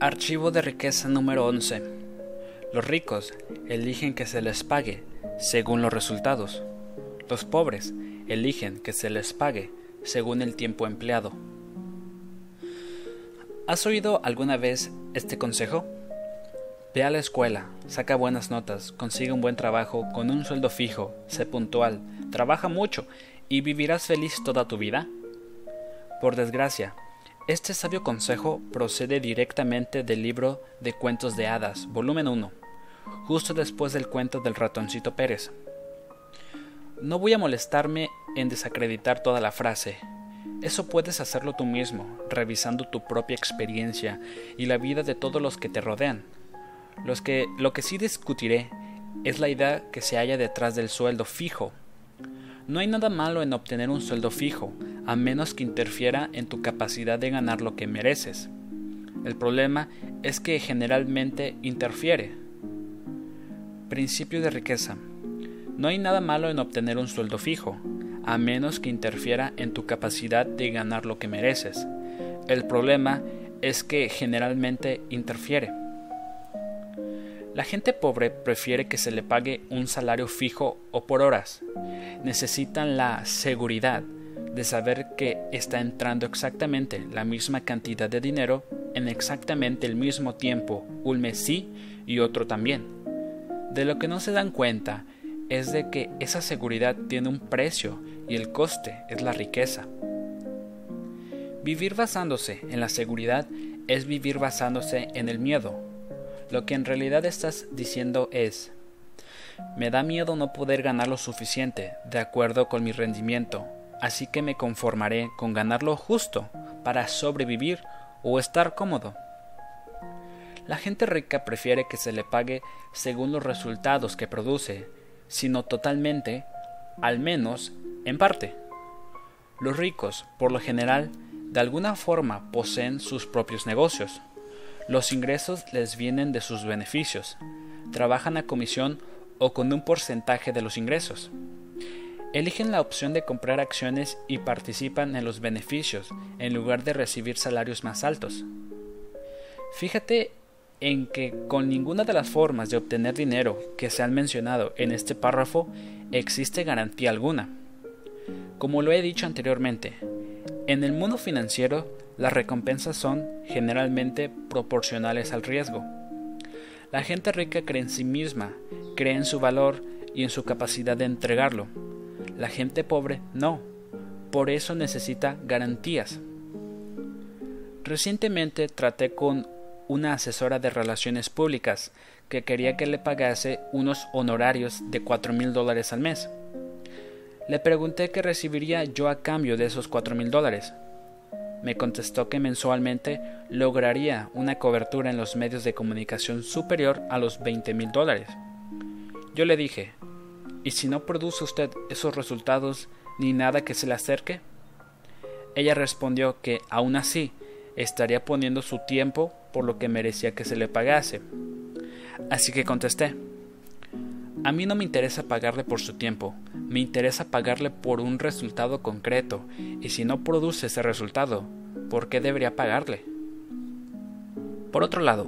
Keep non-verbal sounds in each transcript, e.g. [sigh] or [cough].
Archivo de riqueza número 11. Los ricos eligen que se les pague según los resultados. Los pobres eligen que se les pague según el tiempo empleado. ¿Has oído alguna vez este consejo? Ve a la escuela, saca buenas notas, consigue un buen trabajo con un sueldo fijo, sé puntual, trabaja mucho y vivirás feliz toda tu vida. Por desgracia, este sabio consejo procede directamente del libro de Cuentos de Hadas, volumen 1, justo después del cuento del ratoncito Pérez. No voy a molestarme en desacreditar toda la frase. Eso puedes hacerlo tú mismo, revisando tu propia experiencia y la vida de todos los que te rodean. Lo que sí discutiré es la idea que se halla detrás del sueldo fijo no hay nada malo en obtener un sueldo fijo, a menos que interfiera en tu capacidad de ganar lo que mereces. El problema es que generalmente interfiere. Principio de riqueza. No hay nada malo en obtener un sueldo fijo, a menos que interfiera en tu capacidad de ganar lo que mereces. El problema es que generalmente interfiere. La gente pobre prefiere que se le pague un salario fijo o por horas. Necesitan la seguridad de saber que está entrando exactamente la misma cantidad de dinero en exactamente el mismo tiempo, un mes sí y otro también. De lo que no se dan cuenta es de que esa seguridad tiene un precio y el coste es la riqueza. Vivir basándose en la seguridad es vivir basándose en el miedo, lo que en realidad estás diciendo es, me da miedo no poder ganar lo suficiente de acuerdo con mi rendimiento, así que me conformaré con ganar lo justo para sobrevivir o estar cómodo. La gente rica prefiere que se le pague según los resultados que produce, sino totalmente, al menos en parte. Los ricos, por lo general, de alguna forma poseen sus propios negocios, los ingresos les vienen de sus beneficios. Trabajan a comisión o con un porcentaje de los ingresos. Eligen la opción de comprar acciones y participan en los beneficios en lugar de recibir salarios más altos. Fíjate en que con ninguna de las formas de obtener dinero que se han mencionado en este párrafo existe garantía alguna. Como lo he dicho anteriormente, en el mundo financiero las recompensas son generalmente proporcionales al riesgo. La gente rica cree en sí misma, cree en su valor y en su capacidad de entregarlo. La gente pobre no. Por eso necesita garantías. Recientemente traté con una asesora de relaciones públicas que quería que le pagase unos honorarios de cuatro mil dólares al mes. Le pregunté qué recibiría yo a cambio de esos cuatro mil dólares. Me contestó que mensualmente lograría una cobertura en los medios de comunicación superior a los 20 mil dólares. Yo le dije, ¿y si no produce usted esos resultados ni nada que se le acerque? Ella respondió que aún así estaría poniendo su tiempo por lo que merecía que se le pagase. Así que contesté, a mí no me interesa pagarle por su tiempo, me interesa pagarle por un resultado concreto, y si no produce ese resultado, ¿por qué debería pagarle? Por otro lado,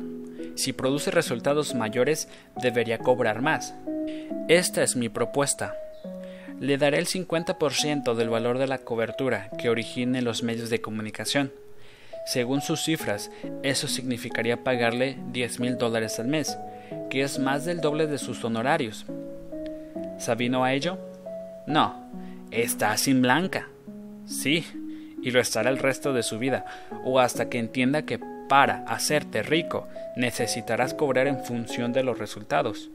si produce resultados mayores, debería cobrar más. Esta es mi propuesta. Le daré el 50% del valor de la cobertura que origine los medios de comunicación. Según sus cifras, eso significaría pagarle 10 mil dólares al mes, que es más del doble de sus honorarios. ¿Sabino a ello? No, está sin blanca. Sí, y lo estará el resto de su vida, o hasta que entienda que para hacerte rico necesitarás cobrar en función de los resultados.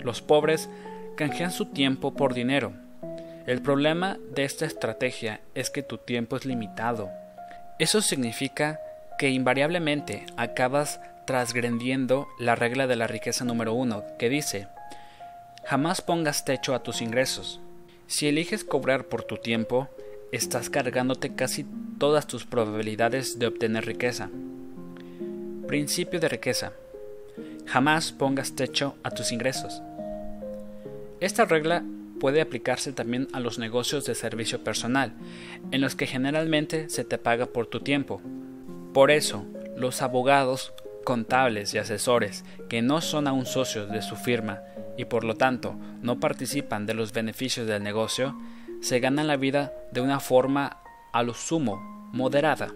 Los pobres canjean su tiempo por dinero. El problema de esta estrategia es que tu tiempo es limitado. Eso significa que invariablemente acabas transgrediendo la regla de la riqueza número uno, que dice, jamás pongas techo a tus ingresos. Si eliges cobrar por tu tiempo, estás cargándote casi todas tus probabilidades de obtener riqueza. Principio de riqueza. Jamás pongas techo a tus ingresos. Esta regla puede aplicarse también a los negocios de servicio personal, en los que generalmente se te paga por tu tiempo. Por eso, los abogados, contables y asesores que no son aún socios de su firma y por lo tanto no participan de los beneficios del negocio, se ganan la vida de una forma a lo sumo moderada.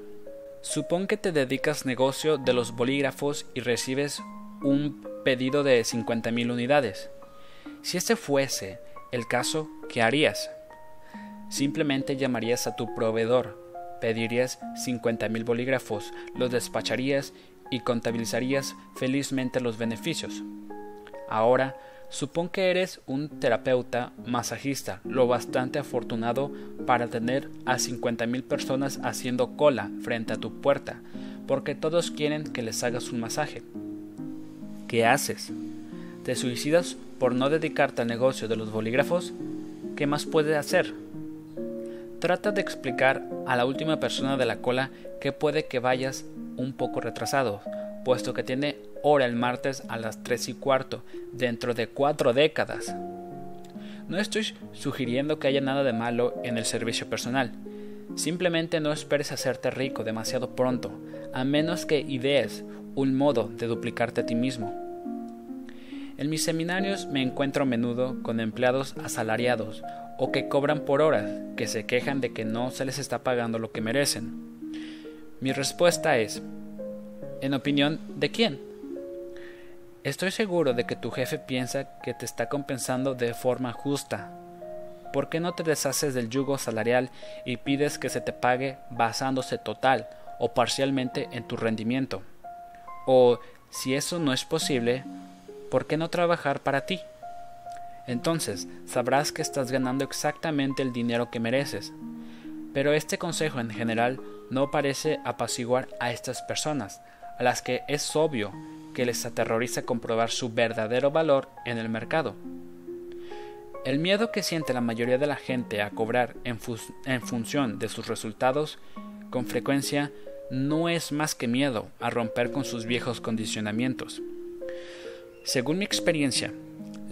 Supón que te dedicas negocio de los bolígrafos y recibes un pedido de 50.000 unidades. Si este fuese el caso, ¿qué harías? Simplemente llamarías a tu proveedor, pedirías 50.000 bolígrafos, los despacharías y contabilizarías felizmente los beneficios. Ahora, supón que eres un terapeuta masajista, lo bastante afortunado para tener a 50.000 personas haciendo cola frente a tu puerta, porque todos quieren que les hagas un masaje. ¿Qué haces? ¿Te suicidas por no dedicarte al negocio de los bolígrafos? ¿Qué más puedes hacer? Trata de explicar a la última persona de la cola que puede que vayas un poco retrasado, puesto que tiene hora el martes a las tres y cuarto, dentro de cuatro décadas. No estoy sugiriendo que haya nada de malo en el servicio personal. Simplemente no esperes hacerte rico demasiado pronto, a menos que idees un modo de duplicarte a ti mismo. En mis seminarios me encuentro a menudo con empleados asalariados o que cobran por horas, que se quejan de que no se les está pagando lo que merecen. Mi respuesta es, ¿en opinión de quién? Estoy seguro de que tu jefe piensa que te está compensando de forma justa. ¿Por qué no te deshaces del yugo salarial y pides que se te pague basándose total o parcialmente en tu rendimiento? O, si eso no es posible, ¿por qué no trabajar para ti? Entonces sabrás que estás ganando exactamente el dinero que mereces. Pero este consejo en general no parece apaciguar a estas personas, a las que es obvio que les aterroriza comprobar su verdadero valor en el mercado. El miedo que siente la mayoría de la gente a cobrar en, en función de sus resultados con frecuencia no es más que miedo a romper con sus viejos condicionamientos. Según mi experiencia,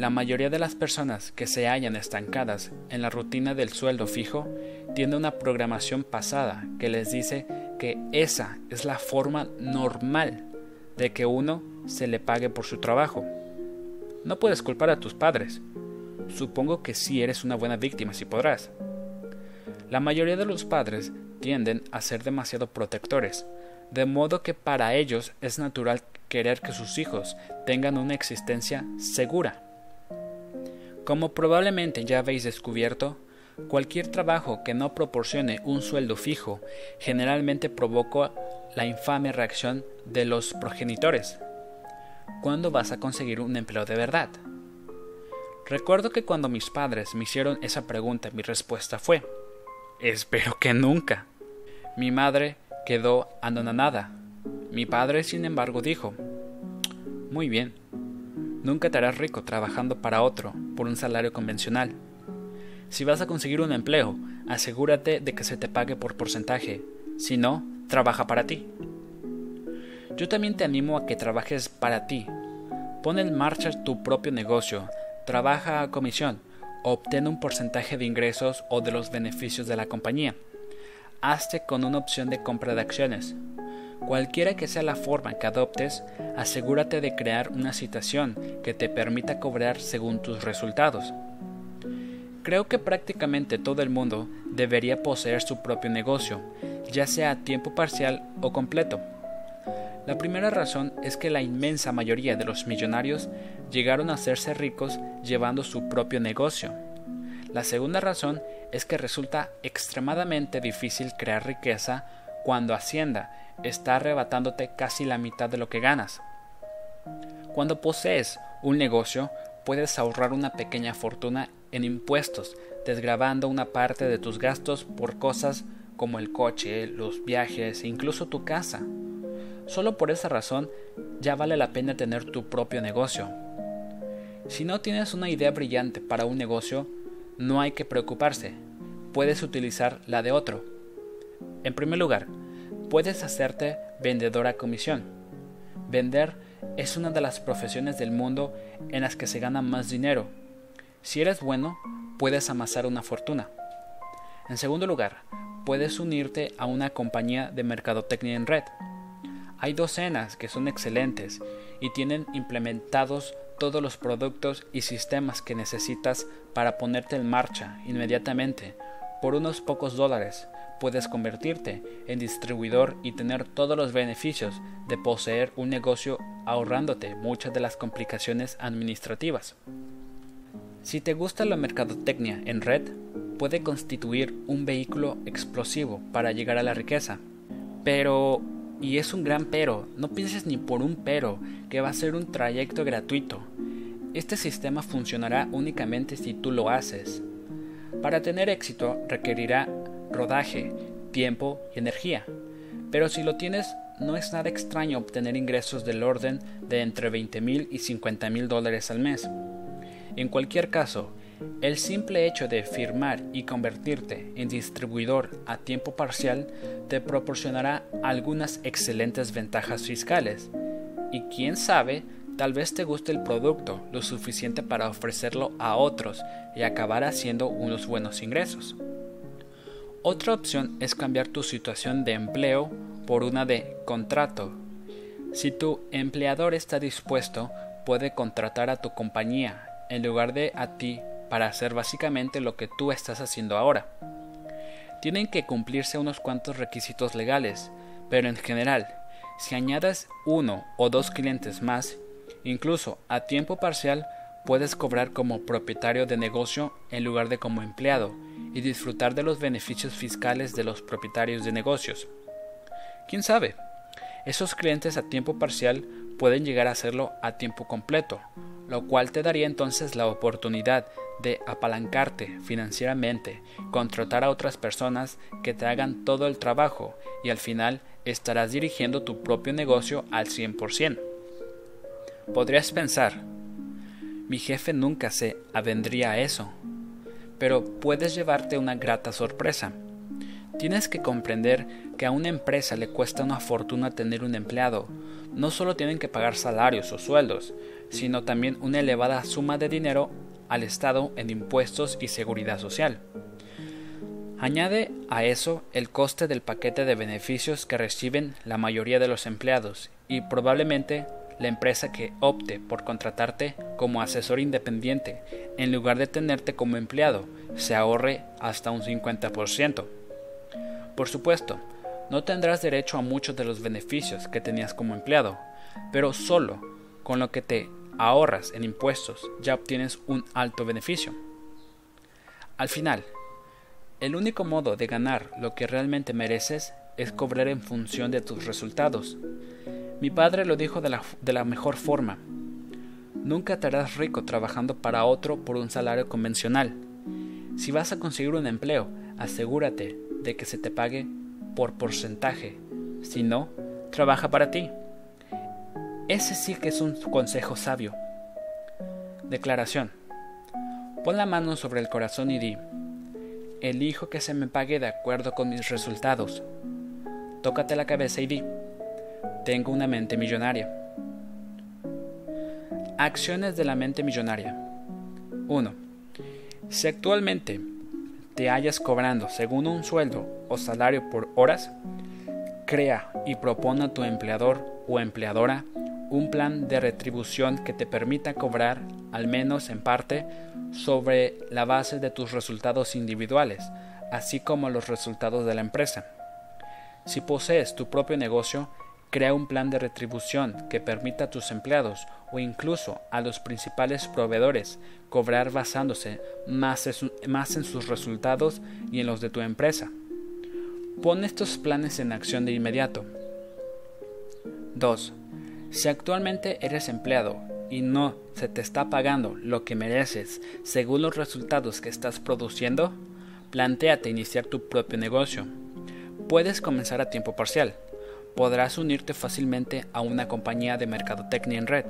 la mayoría de las personas que se hallan estancadas en la rutina del sueldo fijo tienen una programación pasada que les dice que esa es la forma normal de que uno se le pague por su trabajo. No puedes culpar a tus padres. Supongo que sí eres una buena víctima si podrás. La mayoría de los padres tienden a ser demasiado protectores, de modo que para ellos es natural querer que sus hijos tengan una existencia segura. Como probablemente ya habéis descubierto, cualquier trabajo que no proporcione un sueldo fijo generalmente provoca la infame reacción de los progenitores. ¿Cuándo vas a conseguir un empleo de verdad? Recuerdo que cuando mis padres me hicieron esa pregunta mi respuesta fue, espero que nunca. Mi madre quedó anonadada. Mi padre, sin embargo, dijo, Muy bien, nunca te harás rico trabajando para otro por un salario convencional. Si vas a conseguir un empleo, asegúrate de que se te pague por porcentaje, si no, trabaja para ti. Yo también te animo a que trabajes para ti. Pon en marcha tu propio negocio, trabaja a comisión, obtén un porcentaje de ingresos o de los beneficios de la compañía hazte con una opción de compra de acciones. Cualquiera que sea la forma que adoptes, asegúrate de crear una situación que te permita cobrar según tus resultados. Creo que prácticamente todo el mundo debería poseer su propio negocio, ya sea a tiempo parcial o completo. La primera razón es que la inmensa mayoría de los millonarios llegaron a hacerse ricos llevando su propio negocio. La segunda razón es que resulta extremadamente difícil crear riqueza cuando Hacienda está arrebatándote casi la mitad de lo que ganas. Cuando posees un negocio, puedes ahorrar una pequeña fortuna en impuestos, desgravando una parte de tus gastos por cosas como el coche, los viajes e incluso tu casa. Solo por esa razón ya vale la pena tener tu propio negocio. Si no tienes una idea brillante para un negocio, no hay que preocuparse, puedes utilizar la de otro. En primer lugar, puedes hacerte vendedor a comisión. Vender es una de las profesiones del mundo en las que se gana más dinero. Si eres bueno, puedes amasar una fortuna. En segundo lugar, puedes unirte a una compañía de mercadotecnia en red. Hay docenas que son excelentes y tienen implementados todos los productos y sistemas que necesitas para ponerte en marcha inmediatamente. Por unos pocos dólares puedes convertirte en distribuidor y tener todos los beneficios de poseer un negocio ahorrándote muchas de las complicaciones administrativas. Si te gusta la mercadotecnia en red, puede constituir un vehículo explosivo para llegar a la riqueza. Pero, y es un gran pero, no pienses ni por un pero que va a ser un trayecto gratuito. Este sistema funcionará únicamente si tú lo haces. Para tener éxito requerirá rodaje, tiempo y energía. Pero si lo tienes, no es nada extraño obtener ingresos del orden de entre 20 mil y 50 mil dólares al mes. En cualquier caso, el simple hecho de firmar y convertirte en distribuidor a tiempo parcial te proporcionará algunas excelentes ventajas fiscales. Y quién sabe, tal vez te guste el producto lo suficiente para ofrecerlo a otros y acabar haciendo unos buenos ingresos. Otra opción es cambiar tu situación de empleo por una de contrato. Si tu empleador está dispuesto, puede contratar a tu compañía en lugar de a ti para hacer básicamente lo que tú estás haciendo ahora. Tienen que cumplirse unos cuantos requisitos legales, pero en general, si añades uno o dos clientes más, incluso a tiempo parcial, puedes cobrar como propietario de negocio en lugar de como empleado y disfrutar de los beneficios fiscales de los propietarios de negocios. ¿Quién sabe? Esos clientes a tiempo parcial pueden llegar a hacerlo a tiempo completo, lo cual te daría entonces la oportunidad de apalancarte financieramente, contratar a otras personas que te hagan todo el trabajo y al final estarás dirigiendo tu propio negocio al 100%. Podrías pensar, mi jefe nunca se avendría a eso, pero puedes llevarte una grata sorpresa. Tienes que comprender que a una empresa le cuesta una fortuna tener un empleado. No solo tienen que pagar salarios o sueldos, sino también una elevada suma de dinero al Estado en impuestos y seguridad social. Añade a eso el coste del paquete de beneficios que reciben la mayoría de los empleados y probablemente la empresa que opte por contratarte como asesor independiente en lugar de tenerte como empleado se ahorre hasta un 50%. Por supuesto, no tendrás derecho a muchos de los beneficios que tenías como empleado, pero solo con lo que te ahorras en impuestos ya obtienes un alto beneficio. Al final, el único modo de ganar lo que realmente mereces es cobrar en función de tus resultados, mi padre lo dijo de la, mejor forma. Nunca te harás rico trabajando para otro por un salario convencional. Si vas a conseguir un empleo, asegúrate de que se te pague por porcentaje. Si no, trabaja para ti. Ese sí que es un consejo sabio. Declaración. Pon la mano sobre el corazón y di, elijo que se me pague de acuerdo con mis resultados. Tócate la cabeza y di, tengo una mente millonaria. Acciones de la mente millonaria. 1. Si actualmente te hayas cobrando según un sueldo o salario por horas, crea y propone a tu empleador o empleadora un plan de retribución que te permita cobrar, al menos en parte, sobre la base de tus resultados individuales, así como los resultados de la empresa. Si posees tu propio negocio, Crea un plan de retribución que permita a tus empleados o incluso a los principales proveedores cobrar basándose más, en sus resultados y en los de tu empresa. Pon estos planes en acción de inmediato. 2. Si actualmente eres empleado y no se te está pagando lo que mereces según los resultados que estás produciendo, plantéate iniciar tu propio negocio. Puedes comenzar a tiempo parcial, podrás unirte fácilmente a una compañía de mercadotecnia en red,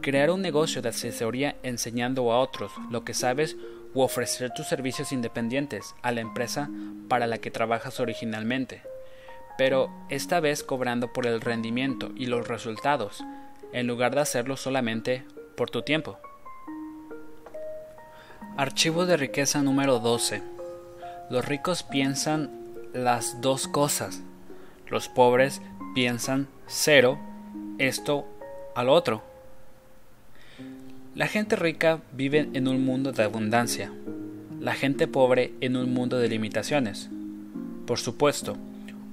crear un negocio de asesoría enseñando a otros lo que sabes u ofrecer tus servicios independientes a la empresa para la que trabajas originalmente, pero esta vez cobrando por el rendimiento y los resultados, en lugar de hacerlo solamente por tu tiempo. Archivo de riqueza número 12. Los ricos piensan las dos cosas. Los pobres piensan cero, esto al otro. La gente rica vive en un mundo de abundancia, la gente pobre en un mundo de limitaciones. Por supuesto,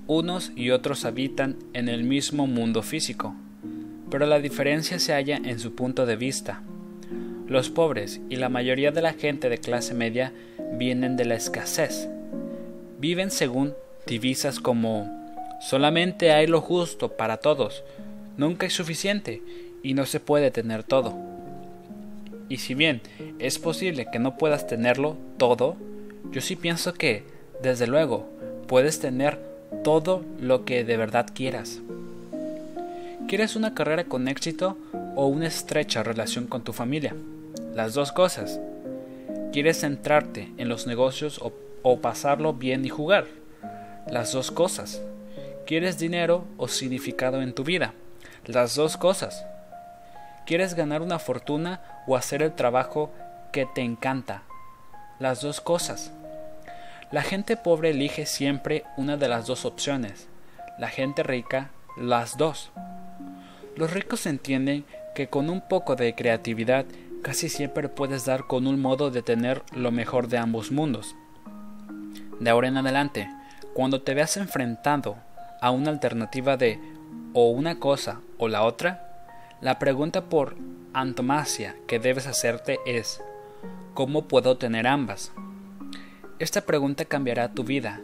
unos y otros habitan en el mismo mundo físico, pero la diferencia se halla en su punto de vista. Los pobres y la mayoría de la gente de clase media vienen de la escasez. Viven según divisas como solamente hay lo justo para todos, nunca es suficiente y no se puede tener todo. Y si bien es posible que no puedas tenerlo todo, yo sí pienso que, desde luego, puedes tener todo lo que de verdad quieras. ¿Quieres una carrera con éxito o una estrecha relación con tu familia? Las dos cosas. ¿Quieres centrarte en los negocios o, pasarlo bien y jugar? Las dos cosas. ¿Quieres dinero o significado en tu vida? Las dos cosas. ¿Quieres ganar una fortuna o hacer el trabajo que te encanta? Las dos cosas. La gente pobre elige siempre una de las dos opciones, la gente rica las dos. Los ricos entienden que con un poco de creatividad casi siempre puedes dar con un modo de tener lo mejor de ambos mundos. De ahora en adelante, cuando te veas enfrentado a una alternativa de o una cosa o la otra, la pregunta por antomasia que debes hacerte es ¿cómo puedo tener ambas? Esta pregunta cambiará tu vida,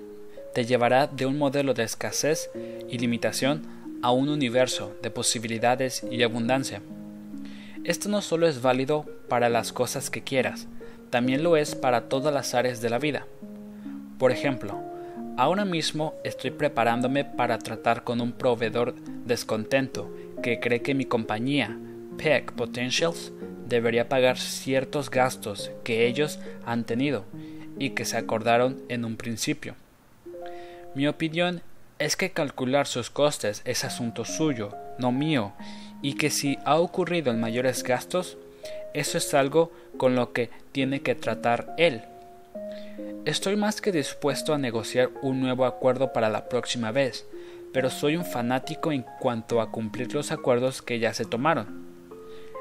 te llevará de un modelo de escasez y limitación a un universo de posibilidades y abundancia. Esto no solo es válido para las cosas que quieras, también lo es para todas las áreas de la vida. Por ejemplo, ahora mismo estoy preparándome para tratar con un proveedor descontento que cree que mi compañía, Peck Potentials, debería pagar ciertos gastos que ellos han tenido y que se acordaron en un principio. Mi opinión es que calcular sus costes es asunto suyo, no mío, y que si ha ocurrido en mayores gastos, eso es algo con lo que tiene que tratar él. Estoy más que dispuesto a negociar un nuevo acuerdo para la próxima vez, pero soy un fanático en cuanto a cumplir los acuerdos que ya se tomaron.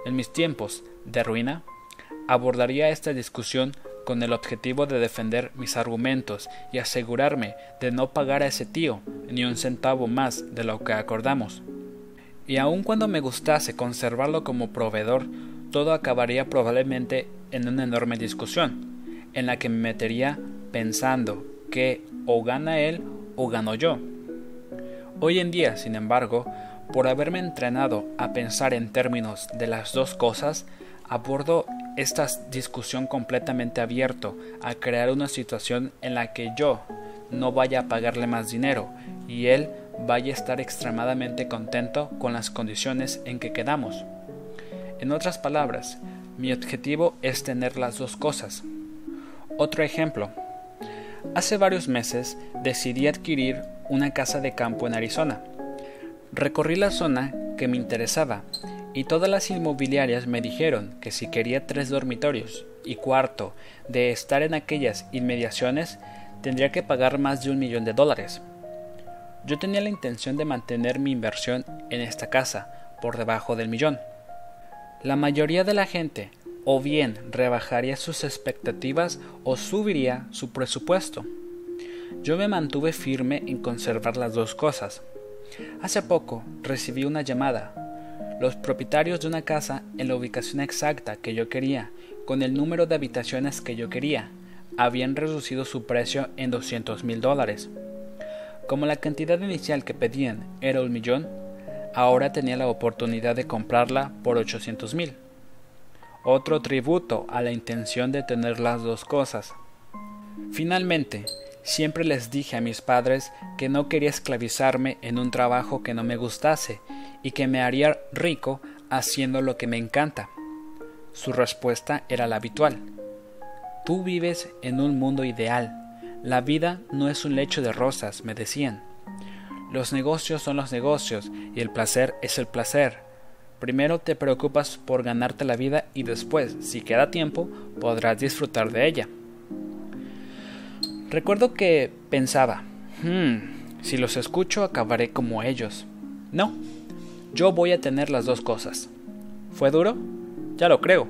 En mis tiempos de ruina, abordaría esta discusión con el objetivo de defender mis argumentos y asegurarme de no pagar a ese tío ni un centavo más de lo que acordamos. Y aun cuando me gustase conservarlo como proveedor, todo acabaría probablemente en una enorme discusión, en la que me metería pensando que o gana él o gano yo. Hoy en día, sin embargo, por haberme entrenado a pensar en términos de las dos cosas, abordo esta discusión completamente abierto a crear una situación en la que yo no vaya a pagarle más dinero y él vaya a estar extremadamente contento con las condiciones en que quedamos. En otras palabras, mi objetivo es tener las dos cosas. Otro ejemplo. Hace varios meses decidí adquirir una casa de campo en Arizona. Recorrí la zona que me interesaba y todas las inmobiliarias me dijeron que si quería tres dormitorios y cuarto de estar en aquellas inmediaciones, tendría que pagar más de un millón de dólares. Yo tenía la intención de mantener mi inversión en esta casa por debajo del millón. La mayoría de la gente o bien rebajaría sus expectativas o subiría su presupuesto. Yo me mantuve firme en conservar las dos cosas. Hace poco recibí una llamada los propietarios de una casa en la ubicación exacta que yo quería, con el número de habitaciones que yo quería, habían reducido su precio en 200 mil dólares. Como la cantidad inicial que pedían era un millón, ahora tenía la oportunidad de comprarla por 800 mil. Otro tributo a la intención de tener las dos cosas. Finalmente, siempre les dije a mis padres que no quería esclavizarme en un trabajo que no me gustase y que me haría rico haciendo lo que me encanta. Su respuesta era la habitual. Tú vives en un mundo ideal. La vida no es un lecho de rosas, me decían. Los negocios son los negocios y el placer es el placer. Primero te preocupas por ganarte la vida y después, si queda tiempo, podrás disfrutar de ella. Recuerdo que pensaba, hmm, si los escucho acabaré como ellos. No, yo voy a tener las dos cosas. ¿Fue duro? Ya lo creo.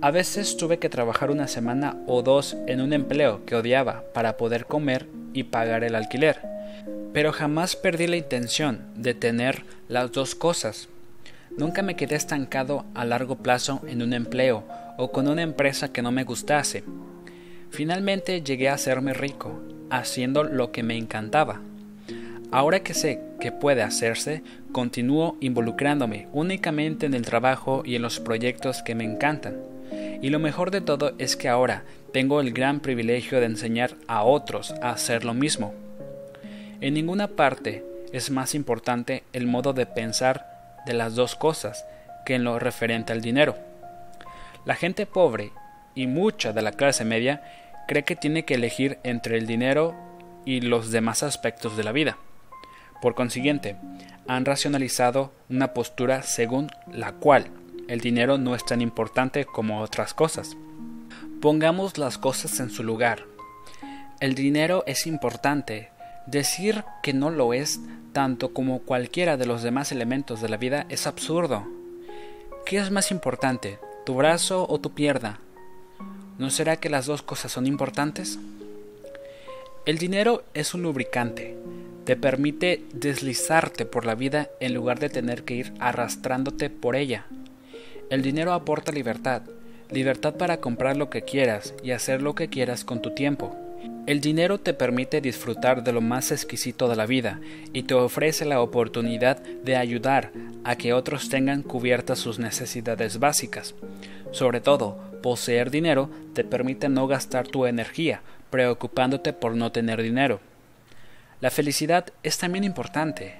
A veces tuve que trabajar una semana o dos en un empleo que odiaba para poder comer y pagar el alquiler, pero jamás perdí la intención de tener las dos cosas. Nunca me quedé estancado a largo plazo en un empleo o con una empresa que no me gustase. Finalmente llegué a hacerme rico, haciendo lo que me encantaba. Ahora que sé que puede hacerse, continúo involucrándome únicamente en el trabajo y en los proyectos que me encantan. Y lo mejor de todo es que ahora tengo el gran privilegio de enseñar a otros a hacer lo mismo. En ninguna parte es más importante el modo de pensar de las dos cosas que en lo referente al dinero. La gente pobre y mucha de la clase media cree que tiene que elegir entre el dinero y los demás aspectos de la vida. Por consiguiente, han racionalizado una postura según la cual el dinero no es tan importante como otras cosas. Pongamos las cosas en su lugar. El dinero es importante. Decir que no lo es tanto como cualquiera de los demás elementos de la vida es absurdo. ¿Qué es más importante, tu brazo o tu pierna? ¿No será que las dos cosas son importantes? El dinero es un lubricante, te permite deslizarte por la vida en lugar de tener que ir arrastrándote por ella. El dinero aporta libertad, libertad para comprar lo que quieras y hacer lo que quieras con tu tiempo. El dinero te permite disfrutar de lo más exquisito de la vida y te ofrece la oportunidad de ayudar a que otros tengan cubiertas sus necesidades básicas. Sobre todo, poseer dinero te permite no gastar tu energía preocupándote por no tener dinero. La felicidad es también importante,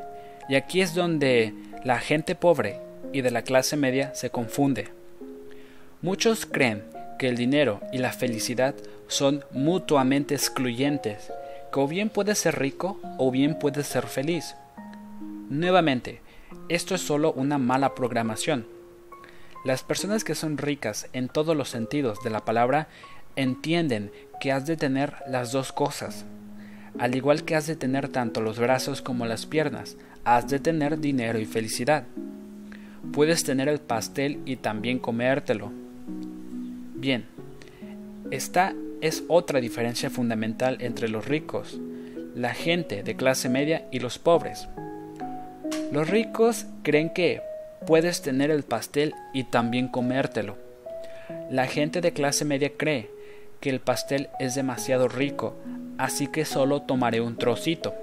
y aquí es donde la gente pobre y de la clase media se confunde. Muchos creen que el dinero y la felicidad son mutuamente excluyentes, que o bien puedes ser rico o bien puedes ser feliz. Nuevamente, esto es solo una mala programación. Las personas que son ricas en todos los sentidos de la palabra entienden que has de tener las dos cosas. Al igual que has de tener tanto los brazos como las piernas, has de tener dinero y felicidad. Puedes tener el pastel y también comértelo. Bien, esta es otra diferencia fundamental entre los ricos, la gente de clase media y los pobres. Los ricos creen que puedes tener el pastel y también comértelo. La gente de clase media cree que el pastel es demasiado rico, así que solo tomaré un trocito.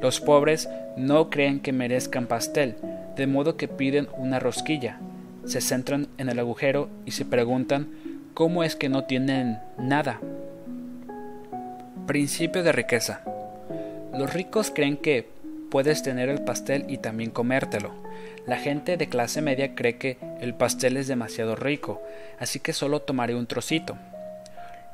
Los pobres no creen que merezcan pastel, de modo que piden una rosquilla, se centran en el agujero y se preguntan ¿Cómo es que no tienen nada? Principio de riqueza. Los ricos creen que puedes tener el pastel y también comértelo. La gente de clase media cree que el pastel es demasiado rico, así que solo tomaré un trocito.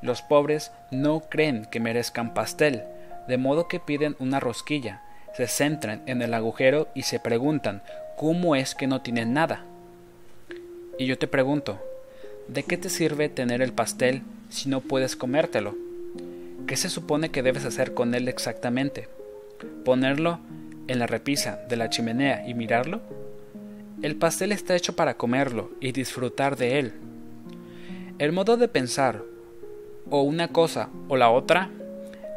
Los pobres no creen que merezcan pastel, de modo que piden una rosquilla, se centran en el agujero y se preguntan ¿cómo es que no tienen nada? Y yo te pregunto, ¿De qué te sirve tener el pastel si no puedes comértelo? ¿Qué se supone que debes hacer con él exactamente? ¿Ponerlo en la repisa de la chimenea y mirarlo? El pastel está hecho para comerlo y disfrutar de él. El modo de pensar, o una cosa o la otra,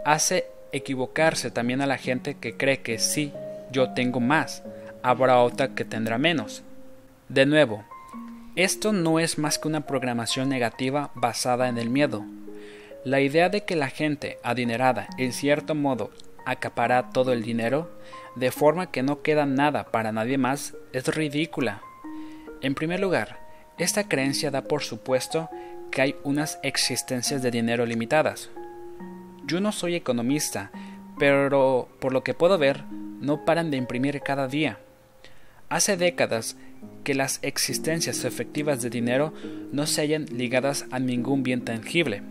hace equivocarse también a la gente que cree que si yo tengo más, habrá otra que tendrá menos. De nuevo, esto no es más que una programación negativa basada en el miedo. La idea de que la gente adinerada en cierto modo acapara todo el dinero, de forma que no queda nada para nadie más, es ridícula. En primer lugar, esta creencia da por supuesto que hay unas existencias de dinero limitadas. Yo no soy economista, pero por lo que puedo ver, no paran de imprimir cada día. Hace décadas que las existencias efectivas de dinero no se hallan ligadas a ningún bien tangible.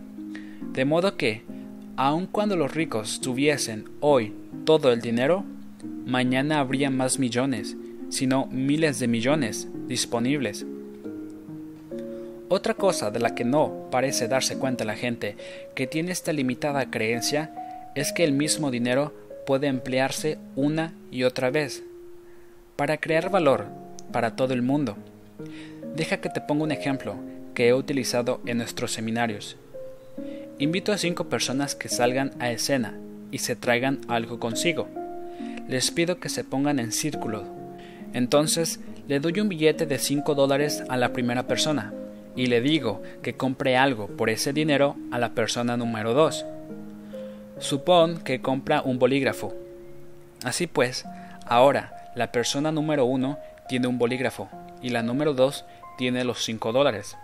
De modo que, aun cuando los ricos tuviesen hoy todo el dinero, mañana habría más millones, sino miles de millones disponibles. Otra cosa de la que no parece darse cuenta la gente que tiene esta limitada creencia es que el mismo dinero puede emplearse una y otra vez para crear valor para todo el mundo. Deja que te ponga un ejemplo que he utilizado en nuestros seminarios. Invito a cinco personas que salgan a escena y se traigan algo consigo. Les pido que se pongan en círculo. Entonces le doy un billete de 5 dólares a la primera persona y le digo que compre algo por ese dinero a la persona número 2. Supón que compra un bolígrafo. Así pues, ahora la persona número 1 tiene un bolígrafo y la número 2 tiene los 5 dólares.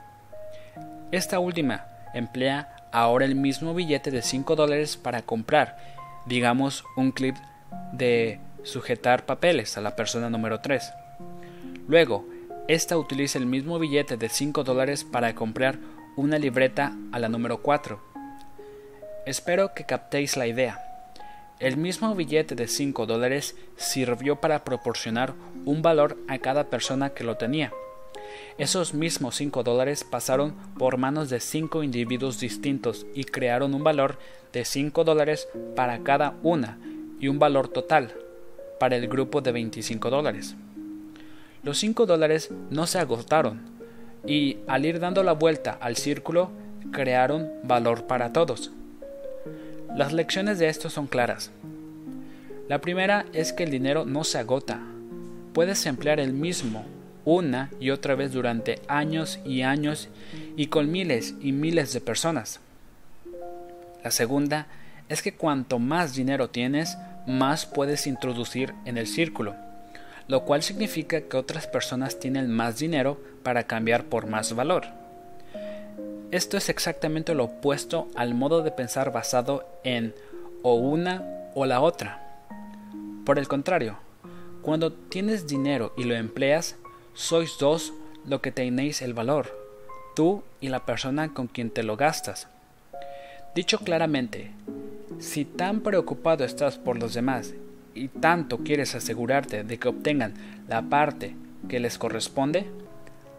Esta última emplea ahora el mismo billete de 5 dólares para comprar, digamos, un clip de sujetar papeles a la persona número 3. Luego, esta utiliza el mismo billete de 5 dólares para comprar una libreta a la número 4. Espero que captéis la idea. El mismo billete de 5 dólares sirvió para proporcionar un valor a cada persona que lo tenía. Esos mismos 5 dólares pasaron por manos de 5 individuos distintos y crearon un valor de 5 dólares para cada una y un valor total para el grupo de 25 dólares. Los 5 dólares no se agotaron y al ir dando la vuelta al círculo crearon valor para todos. Las lecciones de esto son claras. La primera es que el dinero no se agota. Puedes emplear el mismo una y otra vez durante años y años y con miles y miles de personas. La segunda es que cuanto más dinero tienes, más puedes introducir en el círculo, lo cual significa que otras personas tienen más dinero para cambiar por más valor. Esto es exactamente lo opuesto al modo de pensar basado en o una o la otra. Por el contrario, cuando tienes dinero y lo empleas, sois dos lo que tenéis el valor, tú y la persona con quien te lo gastas. Dicho claramente, si tan preocupado estás por los demás y tanto quieres asegurarte de que obtengan la parte que les corresponde,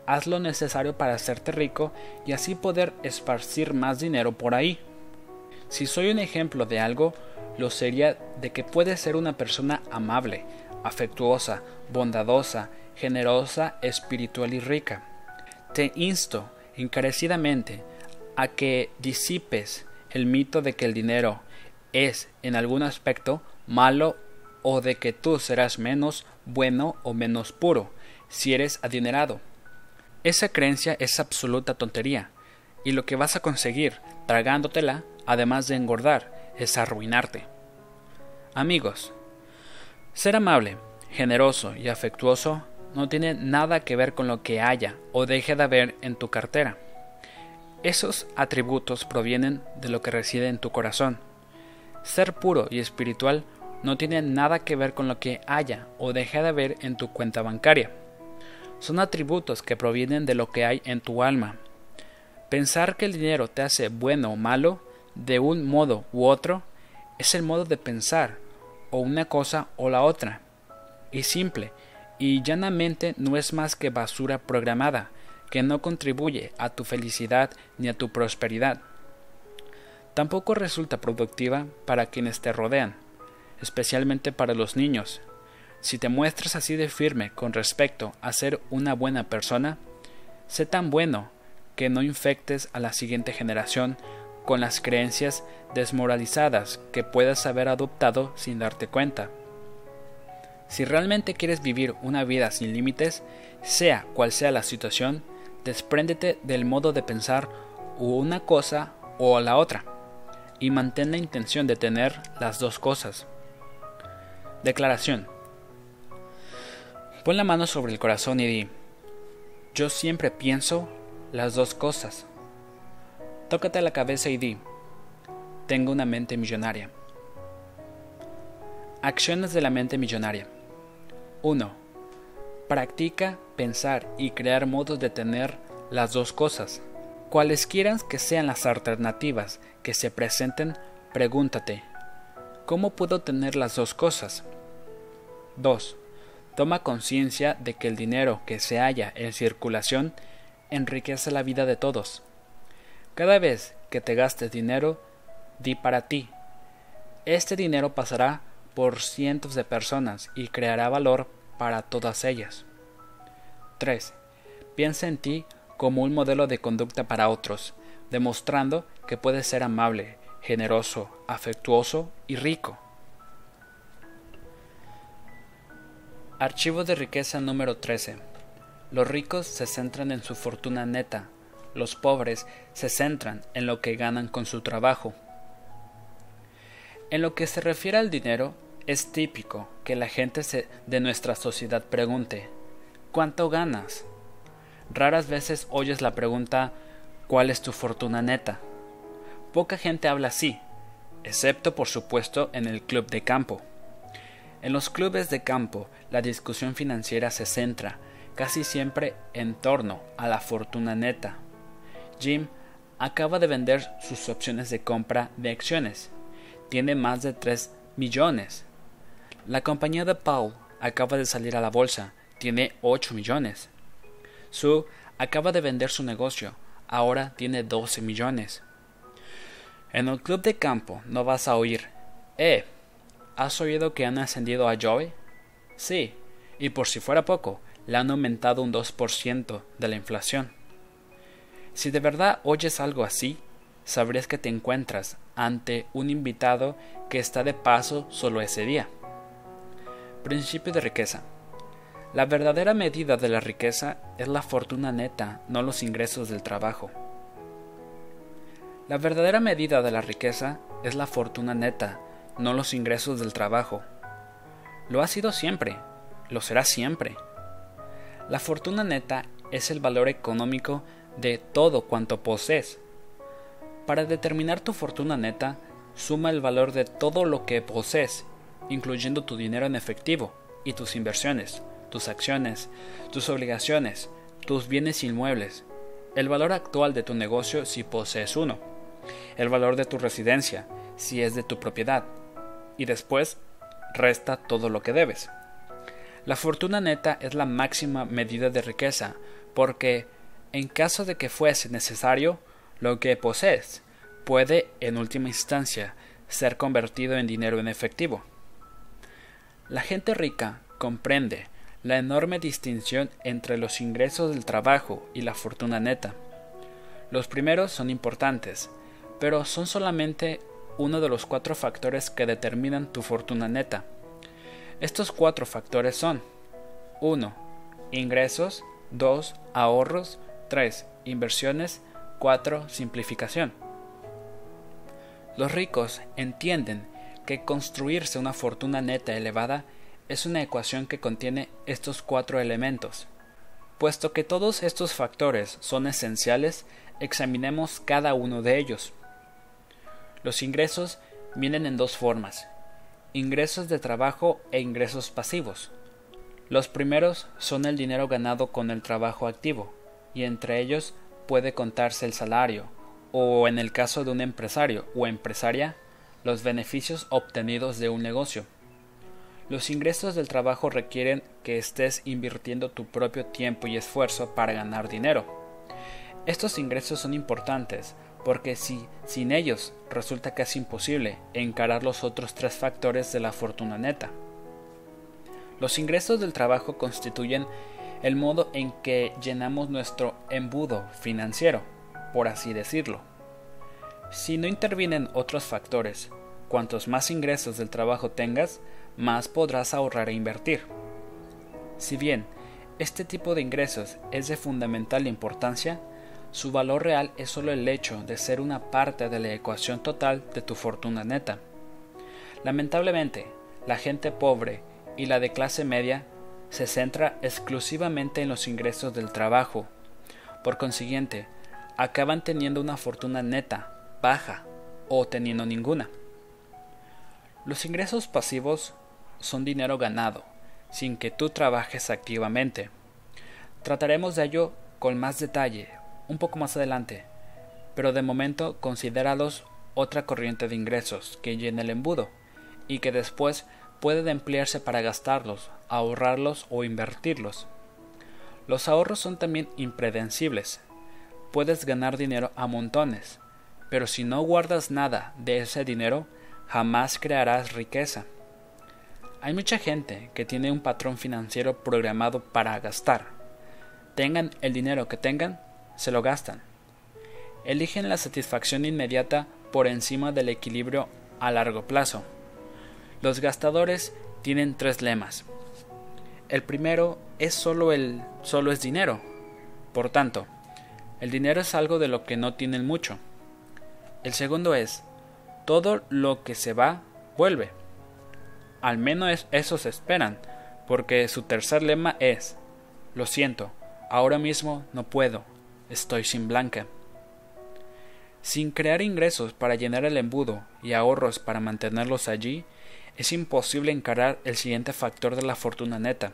haz lo necesario para hacerte rico y así poder esparcir más dinero por ahí. Si soy un ejemplo de algo, lo sería de que puedes ser una persona amable, afectuosa, bondadosa, generosa, espiritual y rica. Te insto encarecidamente a que disipes el mito de que el dinero es en algún aspecto malo o de que tú serás menos bueno o menos puro si eres adinerado. Esa creencia es absoluta tontería, y lo que vas a conseguir tragándotela, además de engordar, es arruinarte. Amigos, ser amable, generoso y afectuoso no tiene nada que ver con lo que haya o deje de haber en tu cartera. Esos atributos provienen de lo que reside en tu corazón. Ser puro y espiritual no tiene nada que ver con lo que haya o deje de haber en tu cuenta bancaria. Son atributos que provienen de lo que hay en tu alma. Pensar que el dinero te hace bueno o malo, de un modo u otro, es el modo de pensar, o una cosa o la otra. Y simple, y llanamente no es más que basura programada, que no contribuye a tu felicidad ni a tu prosperidad. Tampoco resulta productiva para quienes te rodean, especialmente para los niños. Si te muestras así de firme con respecto a ser una buena persona, sé tan bueno que no infectes a la siguiente generación con las creencias desmoralizadas que puedas haber adoptado sin darte cuenta. Si realmente quieres vivir una vida sin límites, sea cual sea la situación, despréndete del modo de pensar o una cosa o la otra y mantén la intención de tener las dos cosas. Declaración. Pon la mano sobre el corazón y di, yo siempre pienso las dos cosas. Tócate la cabeza y di, tengo una mente millonaria. Acciones de la mente millonaria. 1. Practica pensar y crear modos de tener las dos cosas. Cualesquiera que sean las alternativas que se presenten, pregúntate, ¿cómo puedo tener las dos cosas? 2. Toma conciencia de que el dinero que se halla en circulación enriquece la vida de todos. Cada vez que te gastes dinero, di para ti. Este dinero pasará por cientos de personas y creará valor para todas ellas. 3. Piensa en ti como un modelo de conducta para otros, demostrando que puedes ser amable, generoso, afectuoso y rico. Archivo de riqueza número 13. Los ricos se centran en su fortuna neta, los pobres se centran en lo que ganan con su trabajo. En lo que se refiere al dinero, es típico que la gente de nuestra sociedad pregunte ¿Cuánto ganas? Raras veces oyes la pregunta ¿Cuál es tu fortuna neta? Poca gente habla así, excepto por supuesto en el club de campo. En los clubes de campo, la discusión financiera se centra casi siempre en torno a la fortuna neta. Jim acaba de vender sus opciones de compra de acciones. Tiene más de 3 millones. La compañía de Paul acaba de salir a la bolsa. Tiene 8 millones. Sue acaba de vender su negocio. Ahora tiene 12 millones. En el club de campo no vas a oír, eh, ¿Has oído que han ascendido a Joey? Sí, y por si fuera poco, le han aumentado un 2% de la inflación. Si de verdad oyes algo así, sabrías que te encuentras ante un invitado que está de paso solo ese día. Principio de riqueza. La verdadera medida de la riqueza es la fortuna neta, no los ingresos del trabajo. La verdadera medida de la riqueza es la fortuna neta, no los ingresos del trabajo. Lo ha sido siempre, lo será siempre. La fortuna neta es el valor económico de todo cuanto posees. Para determinar tu fortuna neta, suma el valor de todo lo que posees, incluyendo tu dinero en efectivo y tus inversiones, tus acciones, tus obligaciones, tus bienes inmuebles, el valor actual de tu negocio si posees uno, el valor de tu residencia si es de tu propiedad, y después resta todo lo que debes. La fortuna neta es la máxima medida de riqueza, porque, en caso de que fuese necesario, lo que posees puede, en última instancia, ser convertido en dinero en efectivo. La gente rica comprende la enorme distinción entre los ingresos del trabajo y la fortuna neta. Los primeros son importantes, pero son solamente uno de los cuatro factores que determinan tu fortuna neta. Estos cuatro factores son 1. Ingresos 2. Ahorros 3. Inversiones 4. Simplificación. Los ricos entienden que construirse una fortuna neta elevada es una ecuación que contiene estos cuatro elementos. Puesto que todos estos factores son esenciales, examinemos cada uno de ellos. Los ingresos vienen en dos formas, ingresos de trabajo e ingresos pasivos. Los primeros son el dinero ganado con el trabajo activo, y entre ellos puede contarse el salario, o en el caso de un empresario o empresaria, los beneficios obtenidos de un negocio. Los ingresos del trabajo requieren que estés invirtiendo tu propio tiempo y esfuerzo para ganar dinero. Estos ingresos son importantes porque si sin ellos resulta casi imposible encarar los otros tres factores de la fortuna neta. Los ingresos del trabajo constituyen el modo en que llenamos nuestro embudo financiero, por así decirlo. Si no intervienen otros factores, cuantos más ingresos del trabajo tengas, más podrás ahorrar e invertir. Si bien este tipo de ingresos es de fundamental importancia, su valor real es solo el hecho de ser una parte de la ecuación total de tu fortuna neta. Lamentablemente, la gente pobre y la de clase media se centra exclusivamente en los ingresos del trabajo. Por consiguiente, acaban teniendo una fortuna neta, baja o teniendo ninguna. Los ingresos pasivos son dinero ganado, sin que tú trabajes activamente. Trataremos de ello con más detalle un poco más adelante, pero de momento considéralos otra corriente de ingresos que llena el embudo y que después pueden emplearse para gastarlos, ahorrarlos o invertirlos. Los ahorros son también impredecibles. Puedes ganar dinero a montones, pero si no guardas nada de ese dinero, jamás crearás riqueza. Hay mucha gente que tiene un patrón financiero programado para gastar. Tengan el dinero que tengan, se lo gastan. Eligen la satisfacción inmediata por encima del equilibrio a largo plazo. Los gastadores tienen tres lemas. El primero es solo el solo es dinero. Por tanto, el dinero es algo de lo que no tienen mucho. El segundo es todo lo que se va vuelve. Al menos eso se esperan, porque su tercer lema es Lo siento, ahora mismo no puedo, estoy sin blanca. Sin crear ingresos para llenar el embudo y ahorros para mantenerlos allí, es imposible encarar el siguiente factor de la fortuna neta.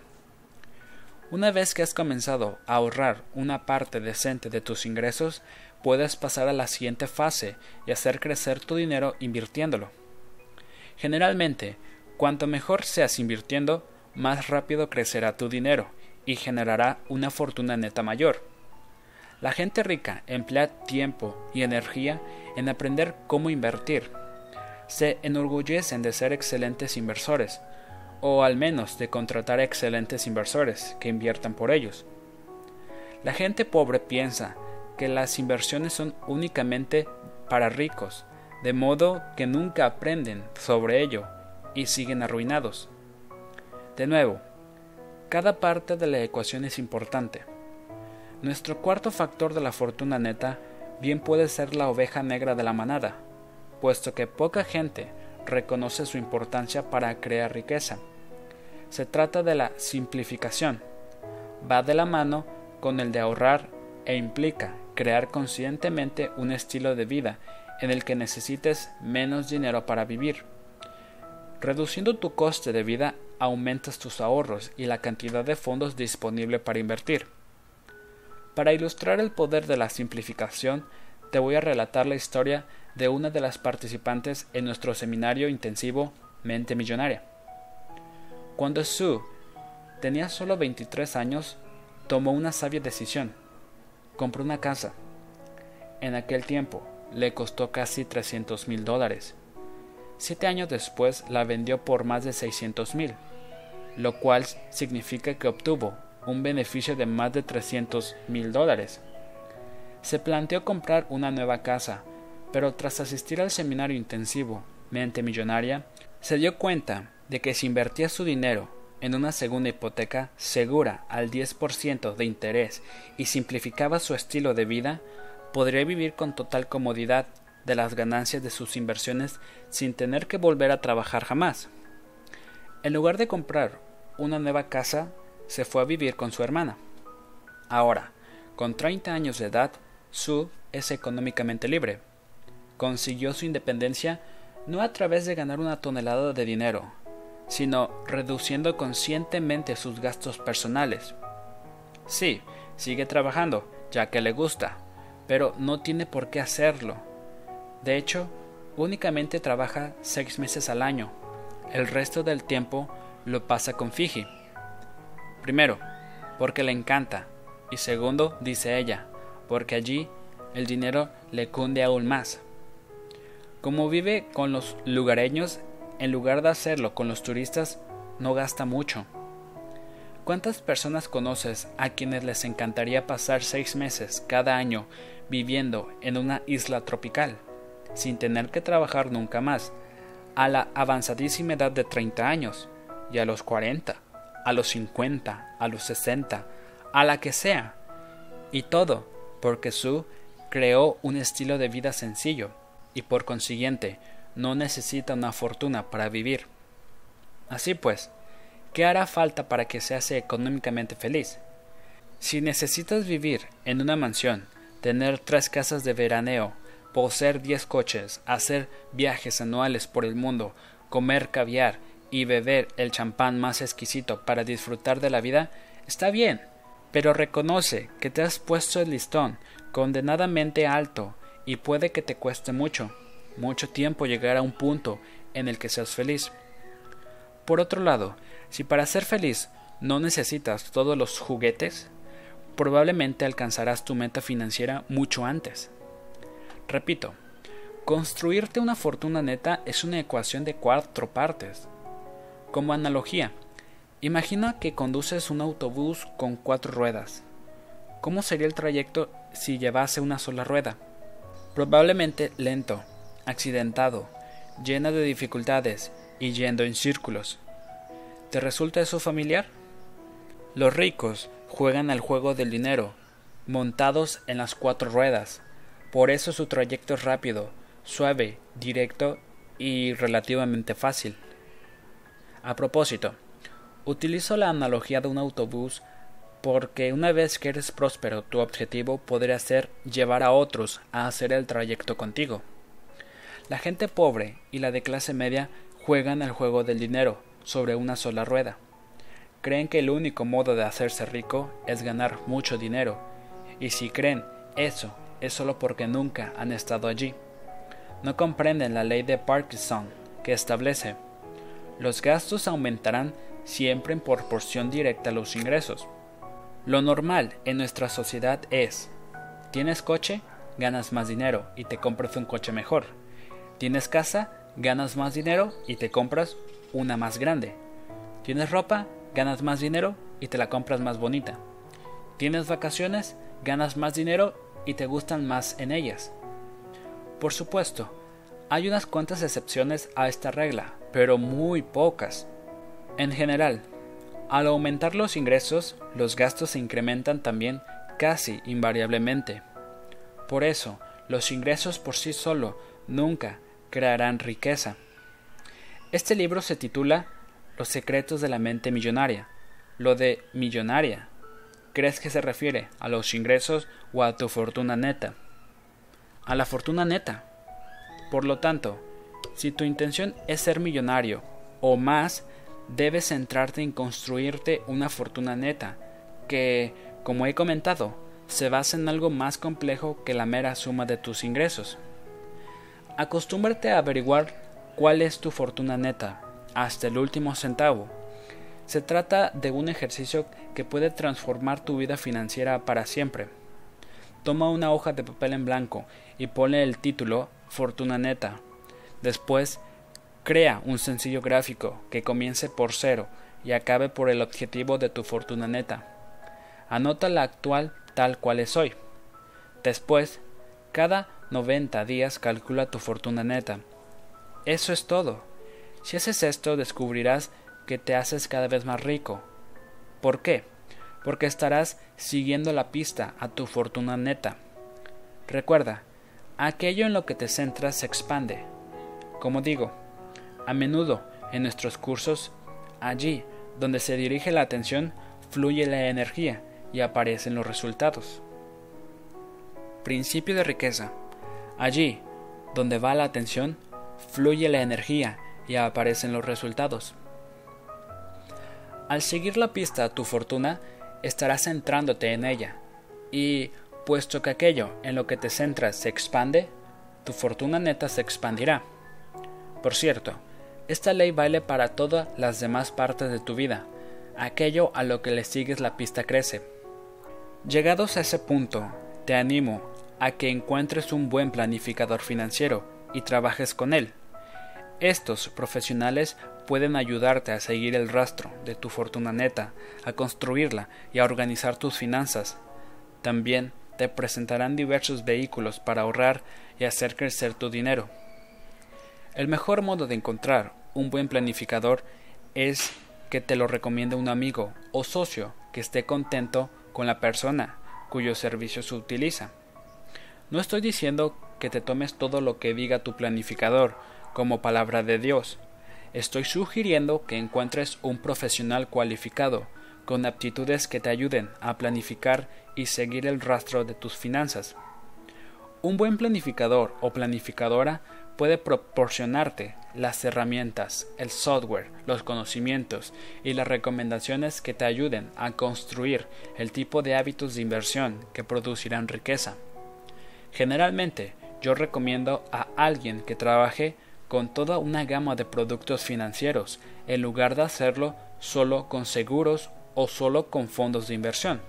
Una vez que has comenzado a ahorrar una parte decente de tus ingresos, puedes pasar a la siguiente fase y hacer crecer tu dinero invirtiéndolo. Generalmente, Cuanto mejor seas invirtiendo, más rápido crecerá tu dinero y generará una fortuna neta mayor. La gente rica emplea tiempo y energía en aprender cómo invertir. Se enorgullecen de ser excelentes inversores, o al menos de contratar excelentes inversores que inviertan por ellos. La gente pobre piensa que las inversiones son únicamente para ricos, de modo que nunca aprenden sobre ello y siguen arruinados. De nuevo, cada parte de la ecuación es importante. Nuestro cuarto factor de la fortuna neta bien puede ser la oveja negra de la manada, puesto que poca gente reconoce su importancia para crear riqueza. Se trata de la simplificación. Va de la mano con el de ahorrar e implica crear conscientemente un estilo de vida en el que necesites menos dinero para vivir. Reduciendo tu coste de vida aumentas tus ahorros y la cantidad de fondos disponible para invertir. Para ilustrar el poder de la simplificación, te voy a relatar la historia de una de las participantes en nuestro seminario intensivo Mente Millonaria. Cuando Sue tenía solo 23 años, tomó una sabia decisión. Compró una casa. En aquel tiempo le costó casi 300 mil dólares Siete años después la vendió por más de 600 mil, lo cual significa que obtuvo un beneficio de más de 300 mil dólares. Se planteó comprar una nueva casa, pero tras asistir al seminario intensivo Mente Millonaria, se dio cuenta de que si invertía su dinero en una segunda hipoteca segura al 10% de interés y simplificaba su estilo de vida, podría vivir con total comodidad de las ganancias de sus inversiones sin tener que volver a trabajar jamás. En lugar de comprar una nueva casa, se fue a vivir con su hermana. Ahora, con 30 años de edad, Sue es económicamente libre. Consiguió su independencia no a través de ganar una tonelada de dinero, sino reduciendo conscientemente sus gastos personales. Sí, sigue trabajando, ya que le gusta, pero no tiene por qué hacerlo de hecho, únicamente trabaja seis meses al año. El resto del tiempo lo pasa con Fiji. Primero, porque le encanta. Y segundo, dice ella, porque allí el dinero le cunde aún más. Como vive con los lugareños, en lugar de hacerlo con los turistas, no gasta mucho. ¿Cuántas personas conoces a quienes les encantaría pasar seis meses cada año viviendo en una isla tropical? sin tener que trabajar nunca más, a la avanzadísima edad de 30 años, y a los 40, a los 50, a los 60, a la que sea. Y todo porque Su creó un estilo de vida sencillo y por consiguiente no necesita una fortuna para vivir. Así pues, ¿qué hará falta para que seas económicamente feliz? Si necesitas vivir en una mansión, tener tres casas de veraneo, poseer 10 coches, hacer viajes anuales por el mundo, comer caviar y beber el champán más exquisito para disfrutar de la vida, está bien, pero reconoce que te has puesto el listón condenadamente alto y puede que te cueste mucho, mucho tiempo llegar a un punto en el que seas feliz. Por otro lado, si para ser feliz no necesitas todos los juguetes, probablemente alcanzarás tu meta financiera mucho antes. Repito, construirte una fortuna neta es una ecuación de cuatro partes. Como analogía, imagina que conduces un autobús con cuatro ruedas. ¿Cómo sería el trayecto si llevase una sola rueda? Probablemente lento, accidentado, llena de dificultades y yendo en círculos. ¿Te resulta eso familiar? Los ricos juegan al juego del dinero, montados en las cuatro ruedas. Por eso su trayecto es rápido, suave, directo y relativamente fácil. A propósito, utilizo la analogía de un autobús porque una vez que eres próspero, tu objetivo podría ser llevar a otros a hacer el trayecto contigo. La gente pobre y la de clase media juegan al juego del dinero sobre una sola rueda. Creen que el único modo de hacerse rico es ganar mucho dinero, y si creen eso es solo porque nunca han estado allí. No comprenden la ley de Parkinson que establece los gastos aumentarán siempre en proporción directa a los ingresos. Lo normal en nuestra sociedad es, tienes coche, ganas más dinero y te compras un coche mejor. Tienes casa, ganas más dinero y te compras una más grande. Tienes ropa, ganas más dinero y te la compras más bonita. Tienes vacaciones, ganas más dinero y te gustan más en ellas. Por supuesto, hay unas cuantas excepciones a esta regla, pero muy pocas. En general, al aumentar los ingresos, los gastos se incrementan también casi invariablemente. Por eso, los ingresos por sí solo nunca crearán riqueza. Este libro se titula Los secretos de la mente millonaria. Lo de millonaria. ¿Crees que se refiere a los ingresos o a tu fortuna neta? A la fortuna neta. Por lo tanto, si tu intención es ser millonario o más, debes centrarte en construirte una fortuna neta, que, como he comentado, se basa en algo más complejo que la mera suma de tus ingresos. Acostúmbrate a averiguar cuál es tu fortuna neta, hasta el último centavo. Se trata de un ejercicio que puede transformar tu vida financiera para siempre. Toma una hoja de papel en blanco y ponle el título Fortuna Neta. Después, crea un sencillo gráfico que comience por cero y acabe por el objetivo de tu fortuna neta. Anota la actual tal cual es hoy. Después, cada 90 días calcula tu fortuna neta. Eso es todo. Si haces esto, descubrirás que te haces cada vez más rico. ¿Por qué? Porque estarás siguiendo la pista a tu fortuna neta. Recuerda, aquello en lo que te centras se expande. Como digo, a menudo en nuestros cursos, allí donde se dirige la atención, fluye la energía y aparecen los resultados. Principio de riqueza. Allí donde va la atención, fluye la energía y aparecen los resultados. Al seguir la pista a tu fortuna, estarás centrándote en ella, y puesto que aquello en lo que te centras se expande, tu fortuna neta se expandirá. Por cierto, esta ley vale para todas las demás partes de tu vida. Aquello a lo que le sigues la pista crece. Llegados a ese punto, te animo a que encuentres un buen planificador financiero y trabajes con él. Estos profesionales pueden ayudarte a seguir el rastro de tu fortuna neta, a construirla y a organizar tus finanzas. También te presentarán diversos vehículos para ahorrar y hacer crecer tu dinero. El mejor modo de encontrar un buen planificador es que te lo recomiende un amigo o socio que esté contento con la persona cuyo servicio se utiliza. No estoy diciendo que te tomes todo lo que diga tu planificador como palabra de Dios. Estoy sugiriendo que encuentres un profesional cualificado, con aptitudes que te ayuden a planificar y seguir el rastro de tus finanzas. Un buen planificador o planificadora puede proporcionarte las herramientas, el software, los conocimientos y las recomendaciones que te ayuden a construir el tipo de hábitos de inversión que producirán riqueza. Generalmente, yo recomiendo a alguien que trabaje con toda una gama de productos financieros, en lugar de hacerlo solo con seguros o solo con fondos de inversión.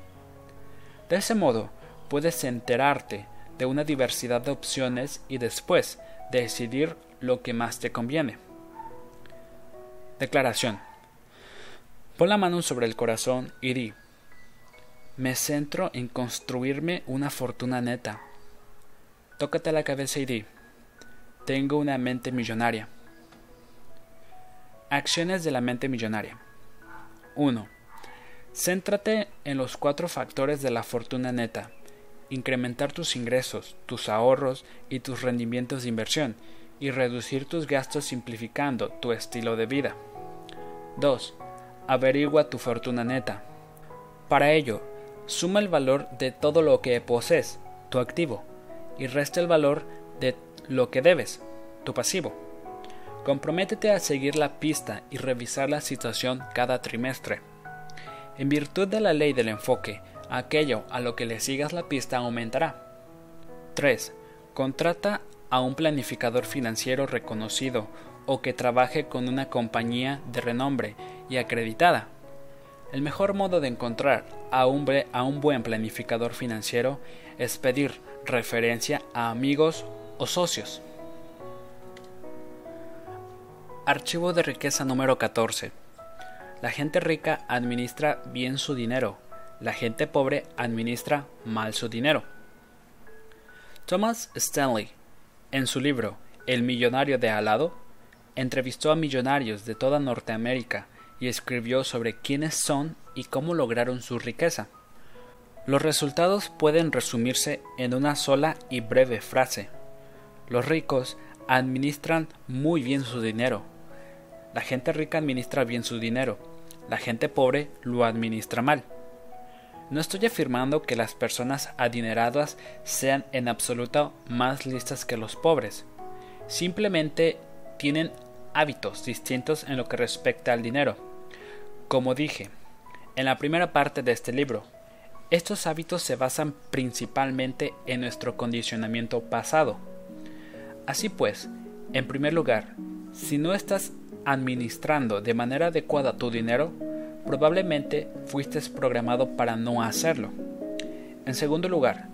De ese modo, puedes enterarte de una diversidad de opciones y después decidir lo que más te conviene. Declaración. Pon la mano sobre el corazón y di, me centro en construirme una fortuna neta. Tócate la cabeza y di, tengo una mente millonaria. Acciones de la mente millonaria. 1. Céntrate en los cuatro factores de la fortuna neta. Incrementar tus ingresos, tus ahorros y tus rendimientos de inversión y reducir tus gastos simplificando tu estilo de vida. 2. Averigua tu fortuna neta. Para ello, Suma el valor de todo lo que posees, tu activo, y resta el valor de lo que debes, tu pasivo. Comprométete a seguir la pista y revisar la situación cada trimestre. En virtud de la ley del enfoque, aquello a lo que le sigas la pista aumentará. 3. Contrata a un planificador financiero reconocido o que trabaje con una compañía de renombre y acreditada el mejor modo de encontrar a un, a un buen planificador financiero es pedir referencia a amigos o socios. Archivo de riqueza número 14. La gente rica administra bien su dinero, la gente pobre administra mal su dinero. Thomas Stanley, en su libro El millonario de al lado, entrevistó a millonarios de toda Norteamérica y escribió sobre quiénes son y cómo lograron su riqueza. Los resultados pueden resumirse en una sola y breve frase. Los ricos administran muy bien su dinero. La gente rica administra bien su dinero. La gente pobre lo administra mal. No estoy afirmando que las personas adineradas sean en absoluto más listas que los pobres. Simplemente tienen hábitos distintos en lo que respecta al dinero. Como dije en la primera parte de este libro, estos hábitos se basan principalmente en nuestro condicionamiento pasado. Así pues, en primer lugar, si no estás administrando de manera adecuada tu dinero, probablemente fuiste programado para no hacerlo. En segundo lugar,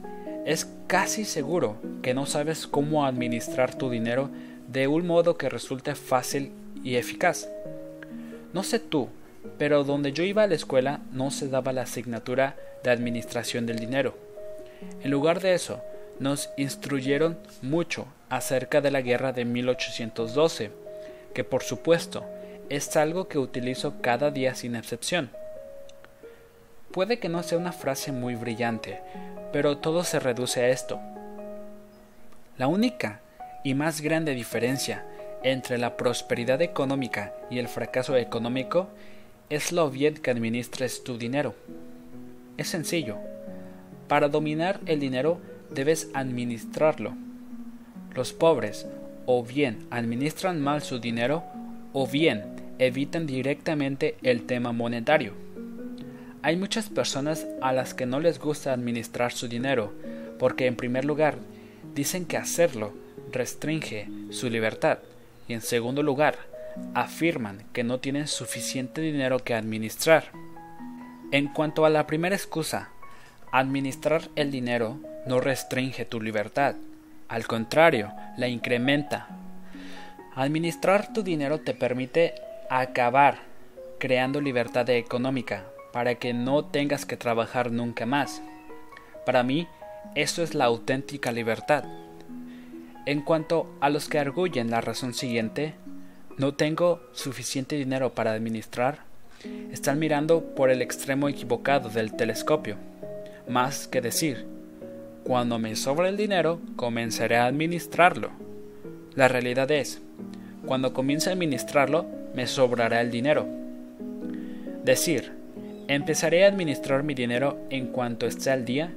es casi seguro que no sabes cómo administrar tu dinero de un modo que resulte fácil y eficaz. No sé tú, pero donde yo iba a la escuela no se daba la asignatura de administración del dinero. En lugar de eso, nos instruyeron mucho acerca de la guerra de 1812, que por supuesto es algo que utilizo cada día sin excepción. Puede que no sea una frase muy brillante, pero todo se reduce a esto. La única y más grande diferencia entre la prosperidad económica y el fracaso económico es lo bien que administres tu dinero. Es sencillo. Para dominar el dinero debes administrarlo. Los pobres o bien administran mal su dinero o bien evitan directamente el tema monetario. Hay muchas personas a las que no les gusta administrar su dinero porque en primer lugar dicen que hacerlo restringe su libertad y en segundo lugar afirman que no tienen suficiente dinero que administrar. En cuanto a la primera excusa, administrar el dinero no restringe tu libertad, al contrario, la incrementa. Administrar tu dinero te permite acabar creando libertad económica para que no tengas que trabajar nunca más. Para mí, eso es la auténtica libertad. En cuanto a los que arguyen la razón siguiente, no tengo suficiente dinero para administrar, están mirando por el extremo equivocado del telescopio. Más que decir, cuando me sobra el dinero, comenzaré a administrarlo. La realidad es, cuando comience a administrarlo, me sobrará el dinero. Decir, empezaré a administrar mi dinero en cuanto esté al día,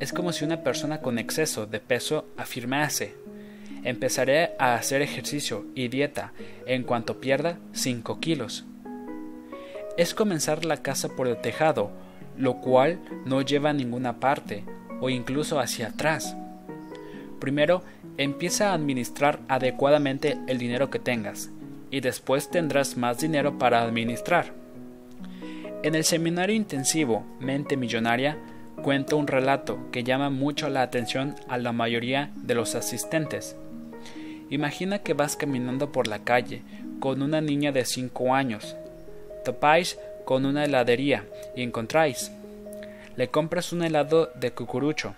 es como si una persona con exceso de peso afirmase, Empezaré a hacer ejercicio y dieta en cuanto pierda 5 kilos. Es comenzar la casa por el tejado, lo cual no lleva a ninguna parte o incluso hacia atrás. Primero Empieza a administrar adecuadamente el dinero que tengas y después tendrás más dinero para administrar. En el seminario intensivo Mente Millonaria cuento un relato que llama mucho la atención a la mayoría de los asistentes. Imagina que vas caminando por la calle con una niña de 5 años. Topáis con una heladería y encontráis. Le compras un helado de cucurucho.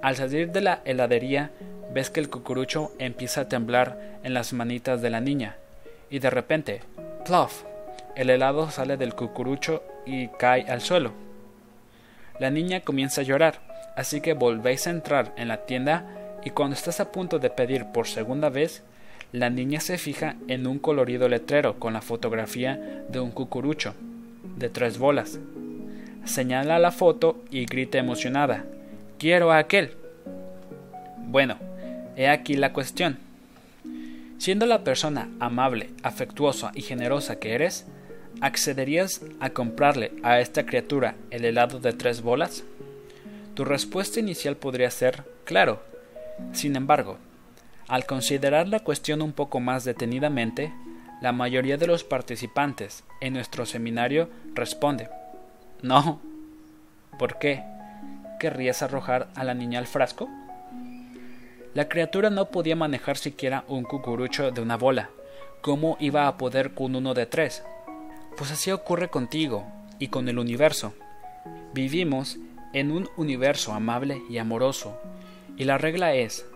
Al salir de la heladería ves que el cucurucho empieza a temblar en las manitas de la niña y de repente, ¡plof! El helado sale del cucurucho y cae al suelo. La niña comienza a llorar, así que volvéis a entrar en la tienda y cuando estás a punto de pedir por segunda vez, la niña se fija en un colorido letrero con la fotografía de un cucurucho, de tres bolas. Señala la foto y grita emocionada, quiero a aquel. Bueno, he aquí la cuestión. Siendo la persona amable, afectuosa y generosa que eres, ¿accederías a comprarle a esta criatura el helado de tres bolas? Tu respuesta inicial podría ser claro. Sin embargo, al considerar la cuestión un poco más detenidamente, la mayoría de los participantes en nuestro seminario responde No. ¿Por qué? ¿Querrías arrojar a la niña al frasco? La criatura no podía manejar siquiera un cucurucho de una bola. ¿Cómo iba a poder con uno de tres? Pues así ocurre contigo y con el universo. Vivimos en un universo amable y amoroso, y la regla es,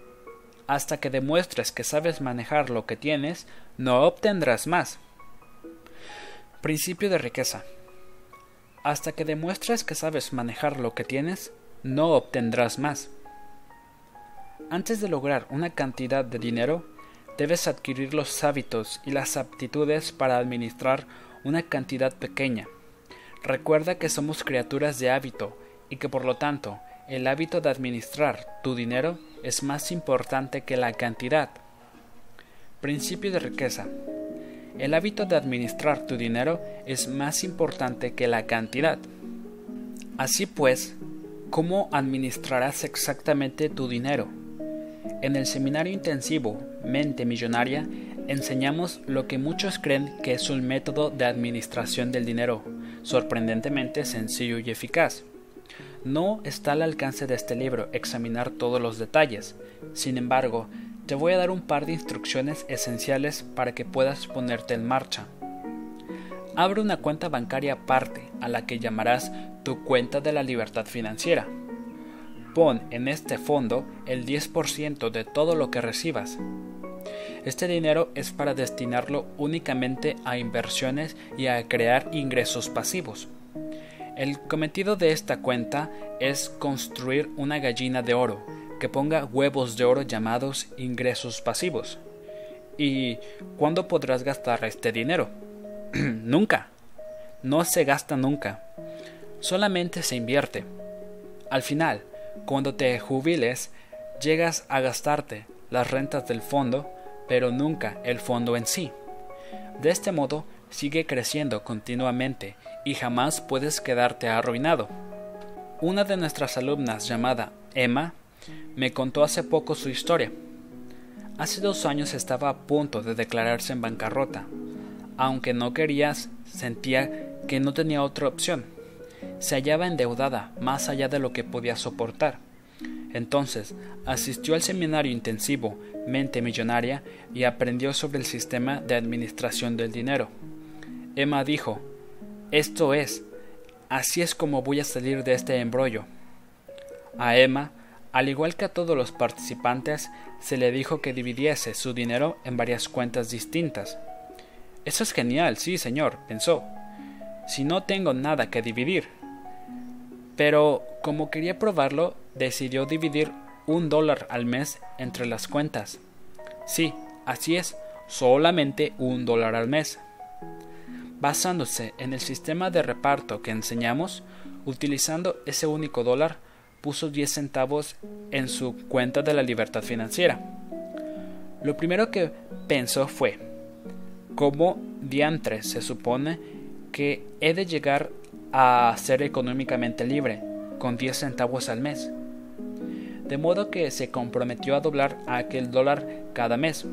hasta que demuestres que sabes manejar lo que tienes, no obtendrás más. Principio de riqueza. Hasta que demuestres que sabes manejar lo que tienes, no obtendrás más. Antes de lograr una cantidad de dinero, debes adquirir los hábitos y las aptitudes para administrar una cantidad pequeña. Recuerda que somos criaturas de hábito y que por lo tanto el hábito de administrar tu dinero es más importante que la cantidad. Principio de riqueza. El hábito de administrar tu dinero es más importante que la cantidad. Así pues, ¿cómo administrarás exactamente tu dinero? En el seminario intensivo Mente Millonaria enseñamos lo que muchos creen que es un método de administración del dinero, sorprendentemente sencillo y eficaz. No está al alcance de este libro examinar todos los detalles, sin embargo, te voy a dar un par de instrucciones esenciales para que puedas ponerte en marcha. Abre una cuenta bancaria aparte a la que llamarás tu cuenta de la libertad financiera. Pon en este fondo el 10% de todo lo que recibas. Este dinero es para destinarlo únicamente a inversiones y a crear ingresos pasivos. El cometido de esta cuenta es construir una gallina de oro que ponga huevos de oro llamados ingresos pasivos. ¿Y cuándo podrás gastar este dinero? [clears throat] nunca. No se gasta nunca. Solamente se invierte. Al final, cuando te jubiles, llegas a gastarte las rentas del fondo, pero nunca el fondo en sí. De este modo, sigue creciendo continuamente y jamás puedes quedarte arruinado. Una de nuestras alumnas llamada Emma me contó hace poco su historia. Hace dos años estaba a punto de declararse en bancarrota. Aunque no quería, sentía que no tenía otra opción se hallaba endeudada más allá de lo que podía soportar. Entonces asistió al seminario intensivo Mente Millonaria y aprendió sobre el sistema de administración del dinero. Emma dijo, Esto es, así es como voy a salir de este embrollo. A Emma, al igual que a todos los participantes, se le dijo que dividiese su dinero en varias cuentas distintas. Eso es genial, sí, señor, pensó. Si no tengo nada que dividir, pero como quería probarlo, decidió dividir un dólar al mes entre las cuentas. Sí, así es, solamente un dólar al mes. Basándose en el sistema de reparto que enseñamos, utilizando ese único dólar, puso 10 centavos en su cuenta de la libertad financiera. Lo primero que pensó fue, ¿cómo diantres se supone que he de llegar a ser económicamente libre, con 10 centavos al mes. de modo que se comprometió a doblar aquel dólar cada mes.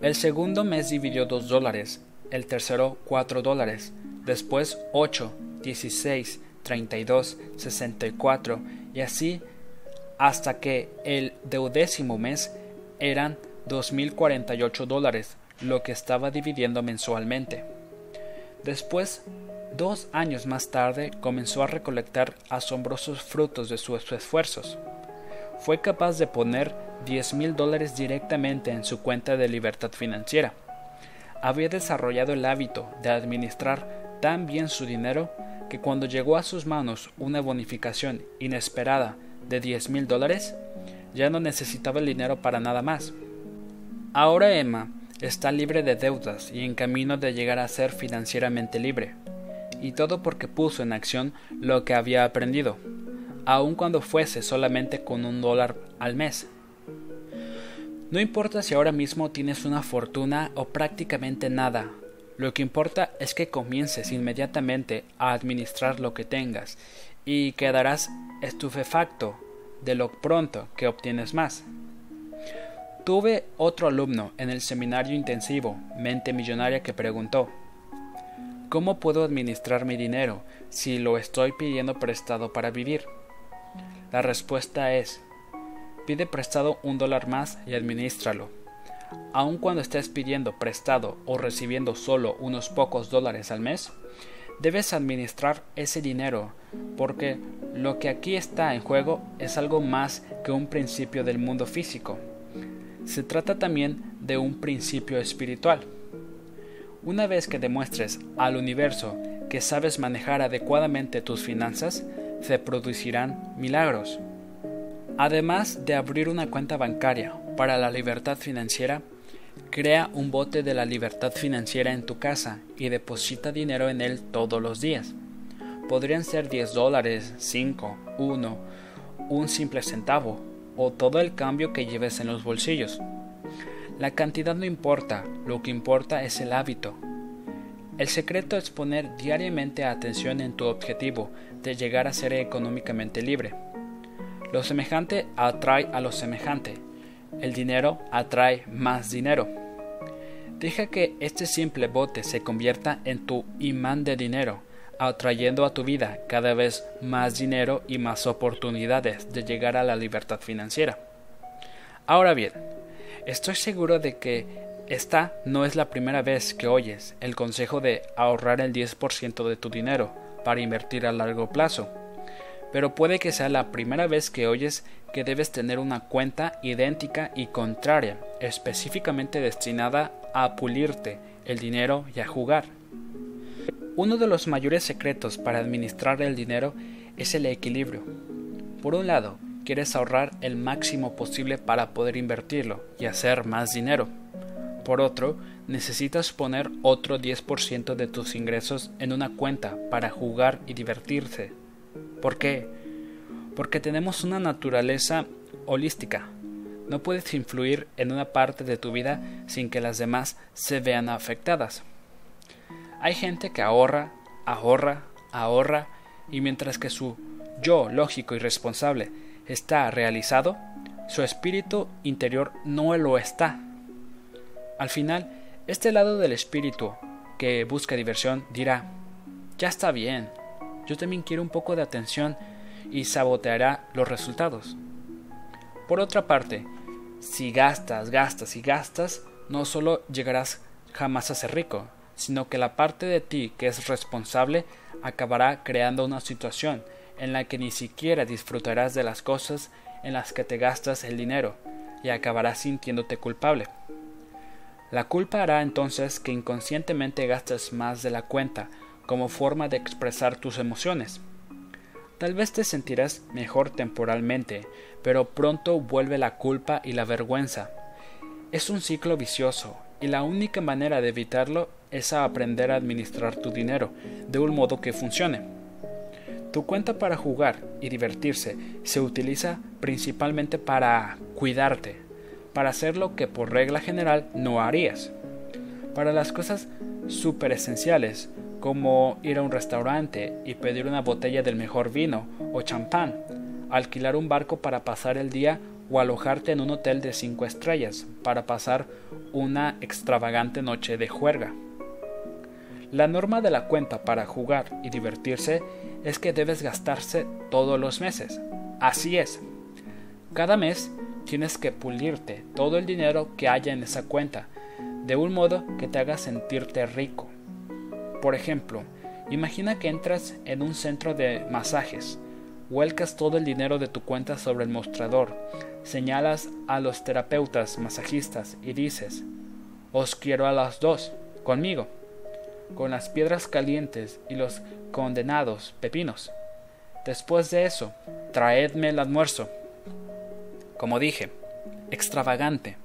El segundo mes dividió dos dólares, el tercero cuatro dólares, después ocho, dieciséis, treinta y dos, sesenta y cuatro, y así hasta que el deudécimo mes eran dos mil cuarenta y ocho dólares, lo que estaba dividiendo mensualmente. Después, dos años más tarde, comenzó a recolectar asombrosos frutos de sus esfuerzos. Fue capaz de poner diez mil dólares directamente en su cuenta de libertad financiera. Había desarrollado el hábito de administrar tan bien su dinero que cuando llegó a sus manos una bonificación inesperada de diez mil dólares, ya no necesitaba el dinero para nada más. Ahora Emma está libre de deudas y en camino de llegar a ser financieramente libre. Y todo porque puso en acción lo que había aprendido, aun cuando fuese solamente con un dólar al mes. No importa si ahora mismo tienes una fortuna o prácticamente nada, lo que importa es que comiences inmediatamente a administrar lo que tengas y quedarás estupefacto de lo pronto que obtienes más. Tuve otro alumno en el seminario intensivo Mente Millonaria que preguntó ¿Cómo puedo administrar mi dinero si lo estoy pidiendo prestado para vivir? La respuesta es Pide prestado un dólar más y administralo. Aun cuando estés pidiendo prestado o recibiendo solo unos pocos dólares al mes, debes administrar ese dinero porque lo que aquí está en juego es algo más que un principio del mundo físico se trata también de un principio espiritual. Una vez que demuestres al universo que sabes manejar adecuadamente tus finanzas, se producirán milagros. Además de abrir una cuenta bancaria para la libertad financiera, crea un bote de la libertad financiera en tu casa y deposita dinero en él todos los días. Podrían ser 10 dólares, 5, 1, un simple centavo o todo el cambio que lleves en los bolsillos. La cantidad no importa, lo que importa es el hábito. El secreto es poner diariamente atención en tu objetivo de llegar a ser económicamente libre. Lo semejante atrae a lo semejante. El dinero atrae más dinero. Deja que este simple bote se convierta en tu imán de dinero atrayendo a tu vida cada vez más dinero y más oportunidades de llegar a la libertad financiera. Ahora bien, estoy seguro de que esta no es la primera vez que oyes el consejo de ahorrar el 10% de tu dinero para invertir a largo plazo, pero puede que sea la primera vez que oyes que debes tener una cuenta idéntica y contraria, específicamente destinada a pulirte el dinero y a jugar. Uno de los mayores secretos para administrar el dinero es el equilibrio. Por un lado, quieres ahorrar el máximo posible para poder invertirlo y hacer más dinero. Por otro, necesitas poner otro 10% de tus ingresos en una cuenta para jugar y divertirse. ¿Por qué? Porque tenemos una naturaleza holística. No puedes influir en una parte de tu vida sin que las demás se vean afectadas. Hay gente que ahorra, ahorra, ahorra, y mientras que su yo lógico y responsable está realizado, su espíritu interior no lo está. Al final, este lado del espíritu que busca diversión dirá, ya está bien, yo también quiero un poco de atención y saboteará los resultados. Por otra parte, si gastas, gastas y gastas, no solo llegarás jamás a ser rico, sino que la parte de ti que es responsable acabará creando una situación en la que ni siquiera disfrutarás de las cosas en las que te gastas el dinero y acabarás sintiéndote culpable. La culpa hará entonces que inconscientemente gastes más de la cuenta como forma de expresar tus emociones. Tal vez te sentirás mejor temporalmente, pero pronto vuelve la culpa y la vergüenza. Es un ciclo vicioso, y la única manera de evitarlo es aprender a administrar tu dinero de un modo que funcione. Tu cuenta para jugar y divertirse se utiliza principalmente para cuidarte, para hacer lo que por regla general no harías. Para las cosas súper esenciales, como ir a un restaurante y pedir una botella del mejor vino o champán, alquilar un barco para pasar el día o alojarte en un hotel de cinco estrellas para pasar una extravagante noche de juerga. La norma de la cuenta para jugar y divertirse es que debes gastarse todos los meses. Así es. Cada mes tienes que pulirte todo el dinero que haya en esa cuenta, de un modo que te haga sentirte rico. Por ejemplo, imagina que entras en un centro de masajes, vuelcas todo el dinero de tu cuenta sobre el mostrador, señalas a los terapeutas masajistas y dices, os quiero a las dos, conmigo, con las piedras calientes y los condenados pepinos. Después de eso, traedme el almuerzo. Como dije, extravagante.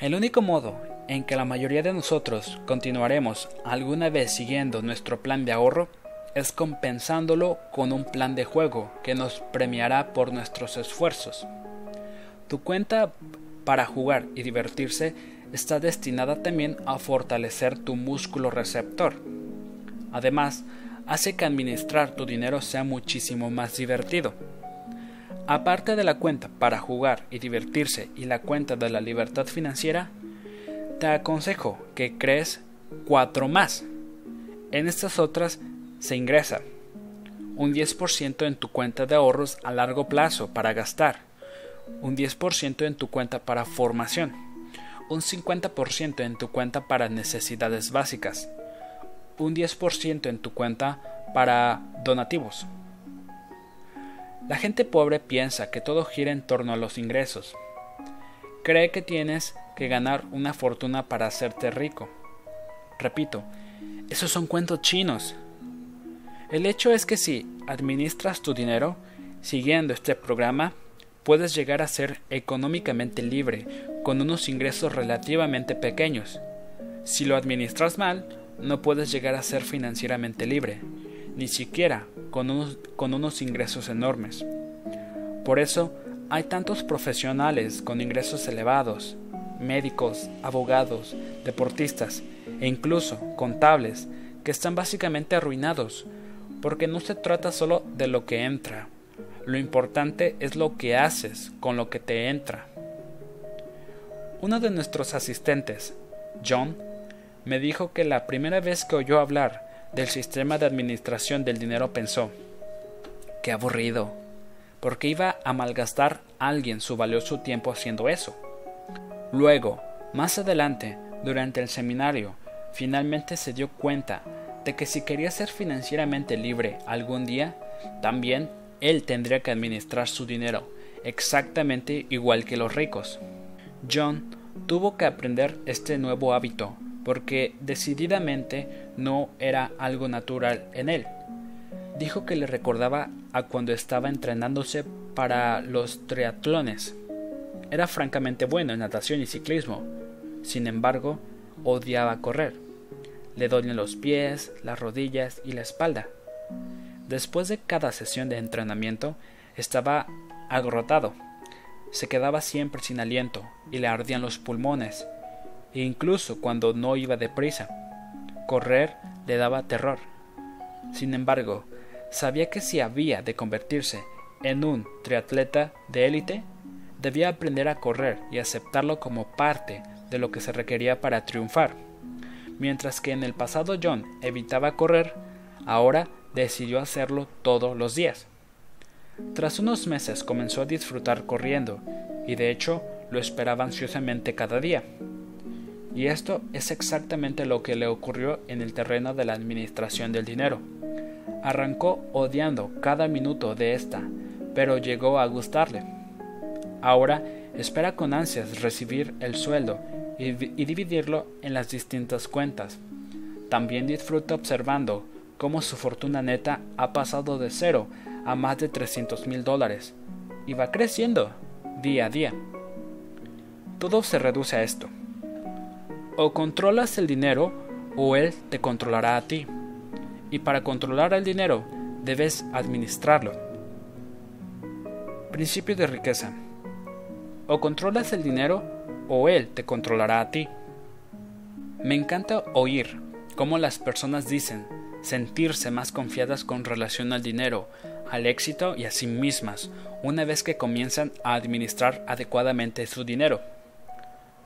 El único modo en que la mayoría de nosotros continuaremos alguna vez siguiendo nuestro plan de ahorro es compensándolo con un plan de juego que nos premiará por nuestros esfuerzos. Tu cuenta para jugar y divertirse está destinada también a fortalecer tu músculo receptor. Además, hace que administrar tu dinero sea muchísimo más divertido. Aparte de la cuenta para jugar y divertirse y la cuenta de la libertad financiera, te aconsejo que crees cuatro más. En estas otras se ingresa un 10% en tu cuenta de ahorros a largo plazo para gastar, un 10% en tu cuenta para formación, un 50% en tu cuenta para necesidades básicas, un 10% en tu cuenta para donativos. La gente pobre piensa que todo gira en torno a los ingresos. Cree que tienes que ganar una fortuna para hacerte rico. Repito, esos son cuentos chinos. El hecho es que si administras tu dinero siguiendo este programa, puedes llegar a ser económicamente libre con unos ingresos relativamente pequeños. Si lo administras mal, no puedes llegar a ser financieramente libre, ni siquiera con unos, con unos ingresos enormes. Por eso, hay tantos profesionales con ingresos elevados, médicos, abogados, deportistas e incluso contables, que están básicamente arruinados porque no se trata solo de lo que entra, lo importante es lo que haces con lo que te entra. Uno de nuestros asistentes, John, me dijo que la primera vez que oyó hablar del sistema de administración del dinero pensó, qué aburrido, porque iba a malgastar a alguien su valioso tiempo haciendo eso. Luego, más adelante, durante el seminario, finalmente se dio cuenta de que si quería ser financieramente libre algún día, también él tendría que administrar su dinero, exactamente igual que los ricos. John tuvo que aprender este nuevo hábito, porque decididamente no era algo natural en él. Dijo que le recordaba a cuando estaba entrenándose para los triatlones. Era francamente bueno en natación y ciclismo. Sin embargo, odiaba correr le dolían los pies, las rodillas y la espalda. Después de cada sesión de entrenamiento estaba agrotado, se quedaba siempre sin aliento y le ardían los pulmones, e incluso cuando no iba deprisa. Correr le daba terror. Sin embargo, sabía que si había de convertirse en un triatleta de élite, debía aprender a correr y aceptarlo como parte de lo que se requería para triunfar. Mientras que en el pasado John evitaba correr, ahora decidió hacerlo todos los días. Tras unos meses comenzó a disfrutar corriendo, y de hecho lo esperaba ansiosamente cada día. Y esto es exactamente lo que le ocurrió en el terreno de la administración del dinero. Arrancó odiando cada minuto de esta, pero llegó a gustarle. Ahora espera con ansias recibir el sueldo y, dividirlo en las distintas cuentas. También disfruta observando cómo su fortuna neta ha pasado de cero a más de 300 mil dólares y va creciendo día a día. Todo se reduce a esto. O controlas el dinero o él te controlará a ti. Y para controlar el dinero debes administrarlo. Principio de riqueza. O controlas el dinero o él te controlará a ti. Me encanta oír cómo las personas dicen sentirse más confiadas con relación al dinero, al éxito y a sí mismas, una vez que comienzan a administrar adecuadamente su dinero.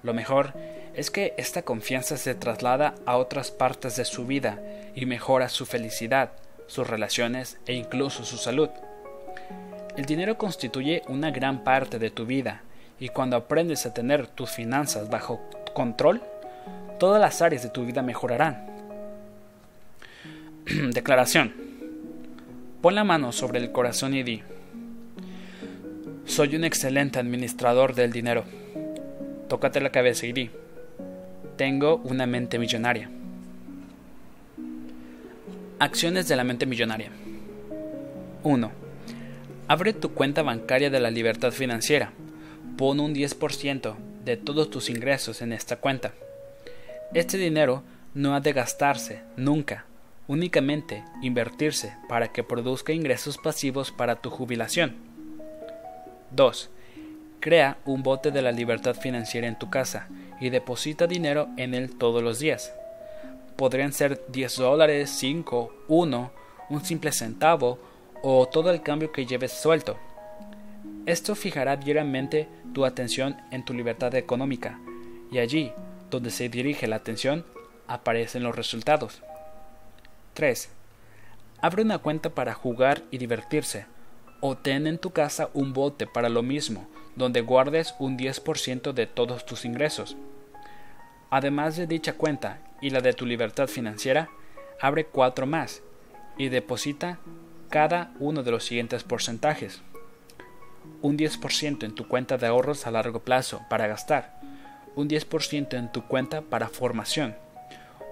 Lo mejor es que esta confianza se traslada a otras partes de su vida y mejora su felicidad, sus relaciones e incluso su salud. El dinero constituye una gran parte de tu vida y cuando aprendes a tener tus finanzas bajo control, todas las áreas de tu vida mejorarán. [clears throat] Declaración. Pon la mano sobre el corazón y di, soy un excelente administrador del dinero. Tócate la cabeza y di, tengo una mente millonaria. Acciones de la mente millonaria. 1. Abre tu cuenta bancaria de la libertad financiera. Pon un 10% de todos tus ingresos en esta cuenta. Este dinero no ha de gastarse nunca, únicamente invertirse para que produzca ingresos pasivos para tu jubilación. 2. Crea un bote de la libertad financiera en tu casa y deposita dinero en él todos los días. Podrían ser 10 dólares, 5, 1, un simple centavo o todo el cambio que lleves suelto. Esto fijará diariamente tu atención en tu libertad económica y allí, donde se dirige la atención, aparecen los resultados. 3. Abre una cuenta para jugar y divertirse o ten en tu casa un bote para lo mismo, donde guardes un 10% de todos tus ingresos. Además de dicha cuenta y la de tu libertad financiera, abre cuatro más y deposita cada uno de los siguientes porcentajes. Un 10% en tu cuenta de ahorros a largo plazo para gastar, un 10% en tu cuenta para formación,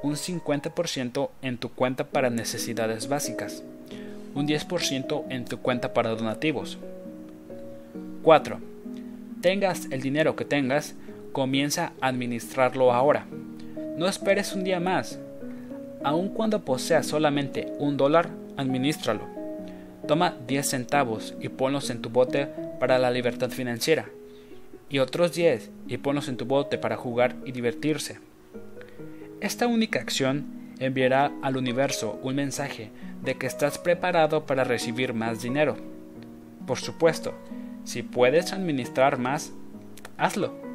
un 50% en tu cuenta para necesidades básicas, un 10% en tu cuenta para donativos. 4. Tengas el dinero que tengas, comienza a administrarlo ahora. No esperes un día más. Aun cuando poseas solamente un dólar, administralo. Toma 10 centavos y ponlos en tu bote para la libertad financiera. Y otros 10 y ponlos en tu bote para jugar y divertirse. Esta única acción enviará al universo un mensaje de que estás preparado para recibir más dinero. Por supuesto, si puedes administrar más, hazlo.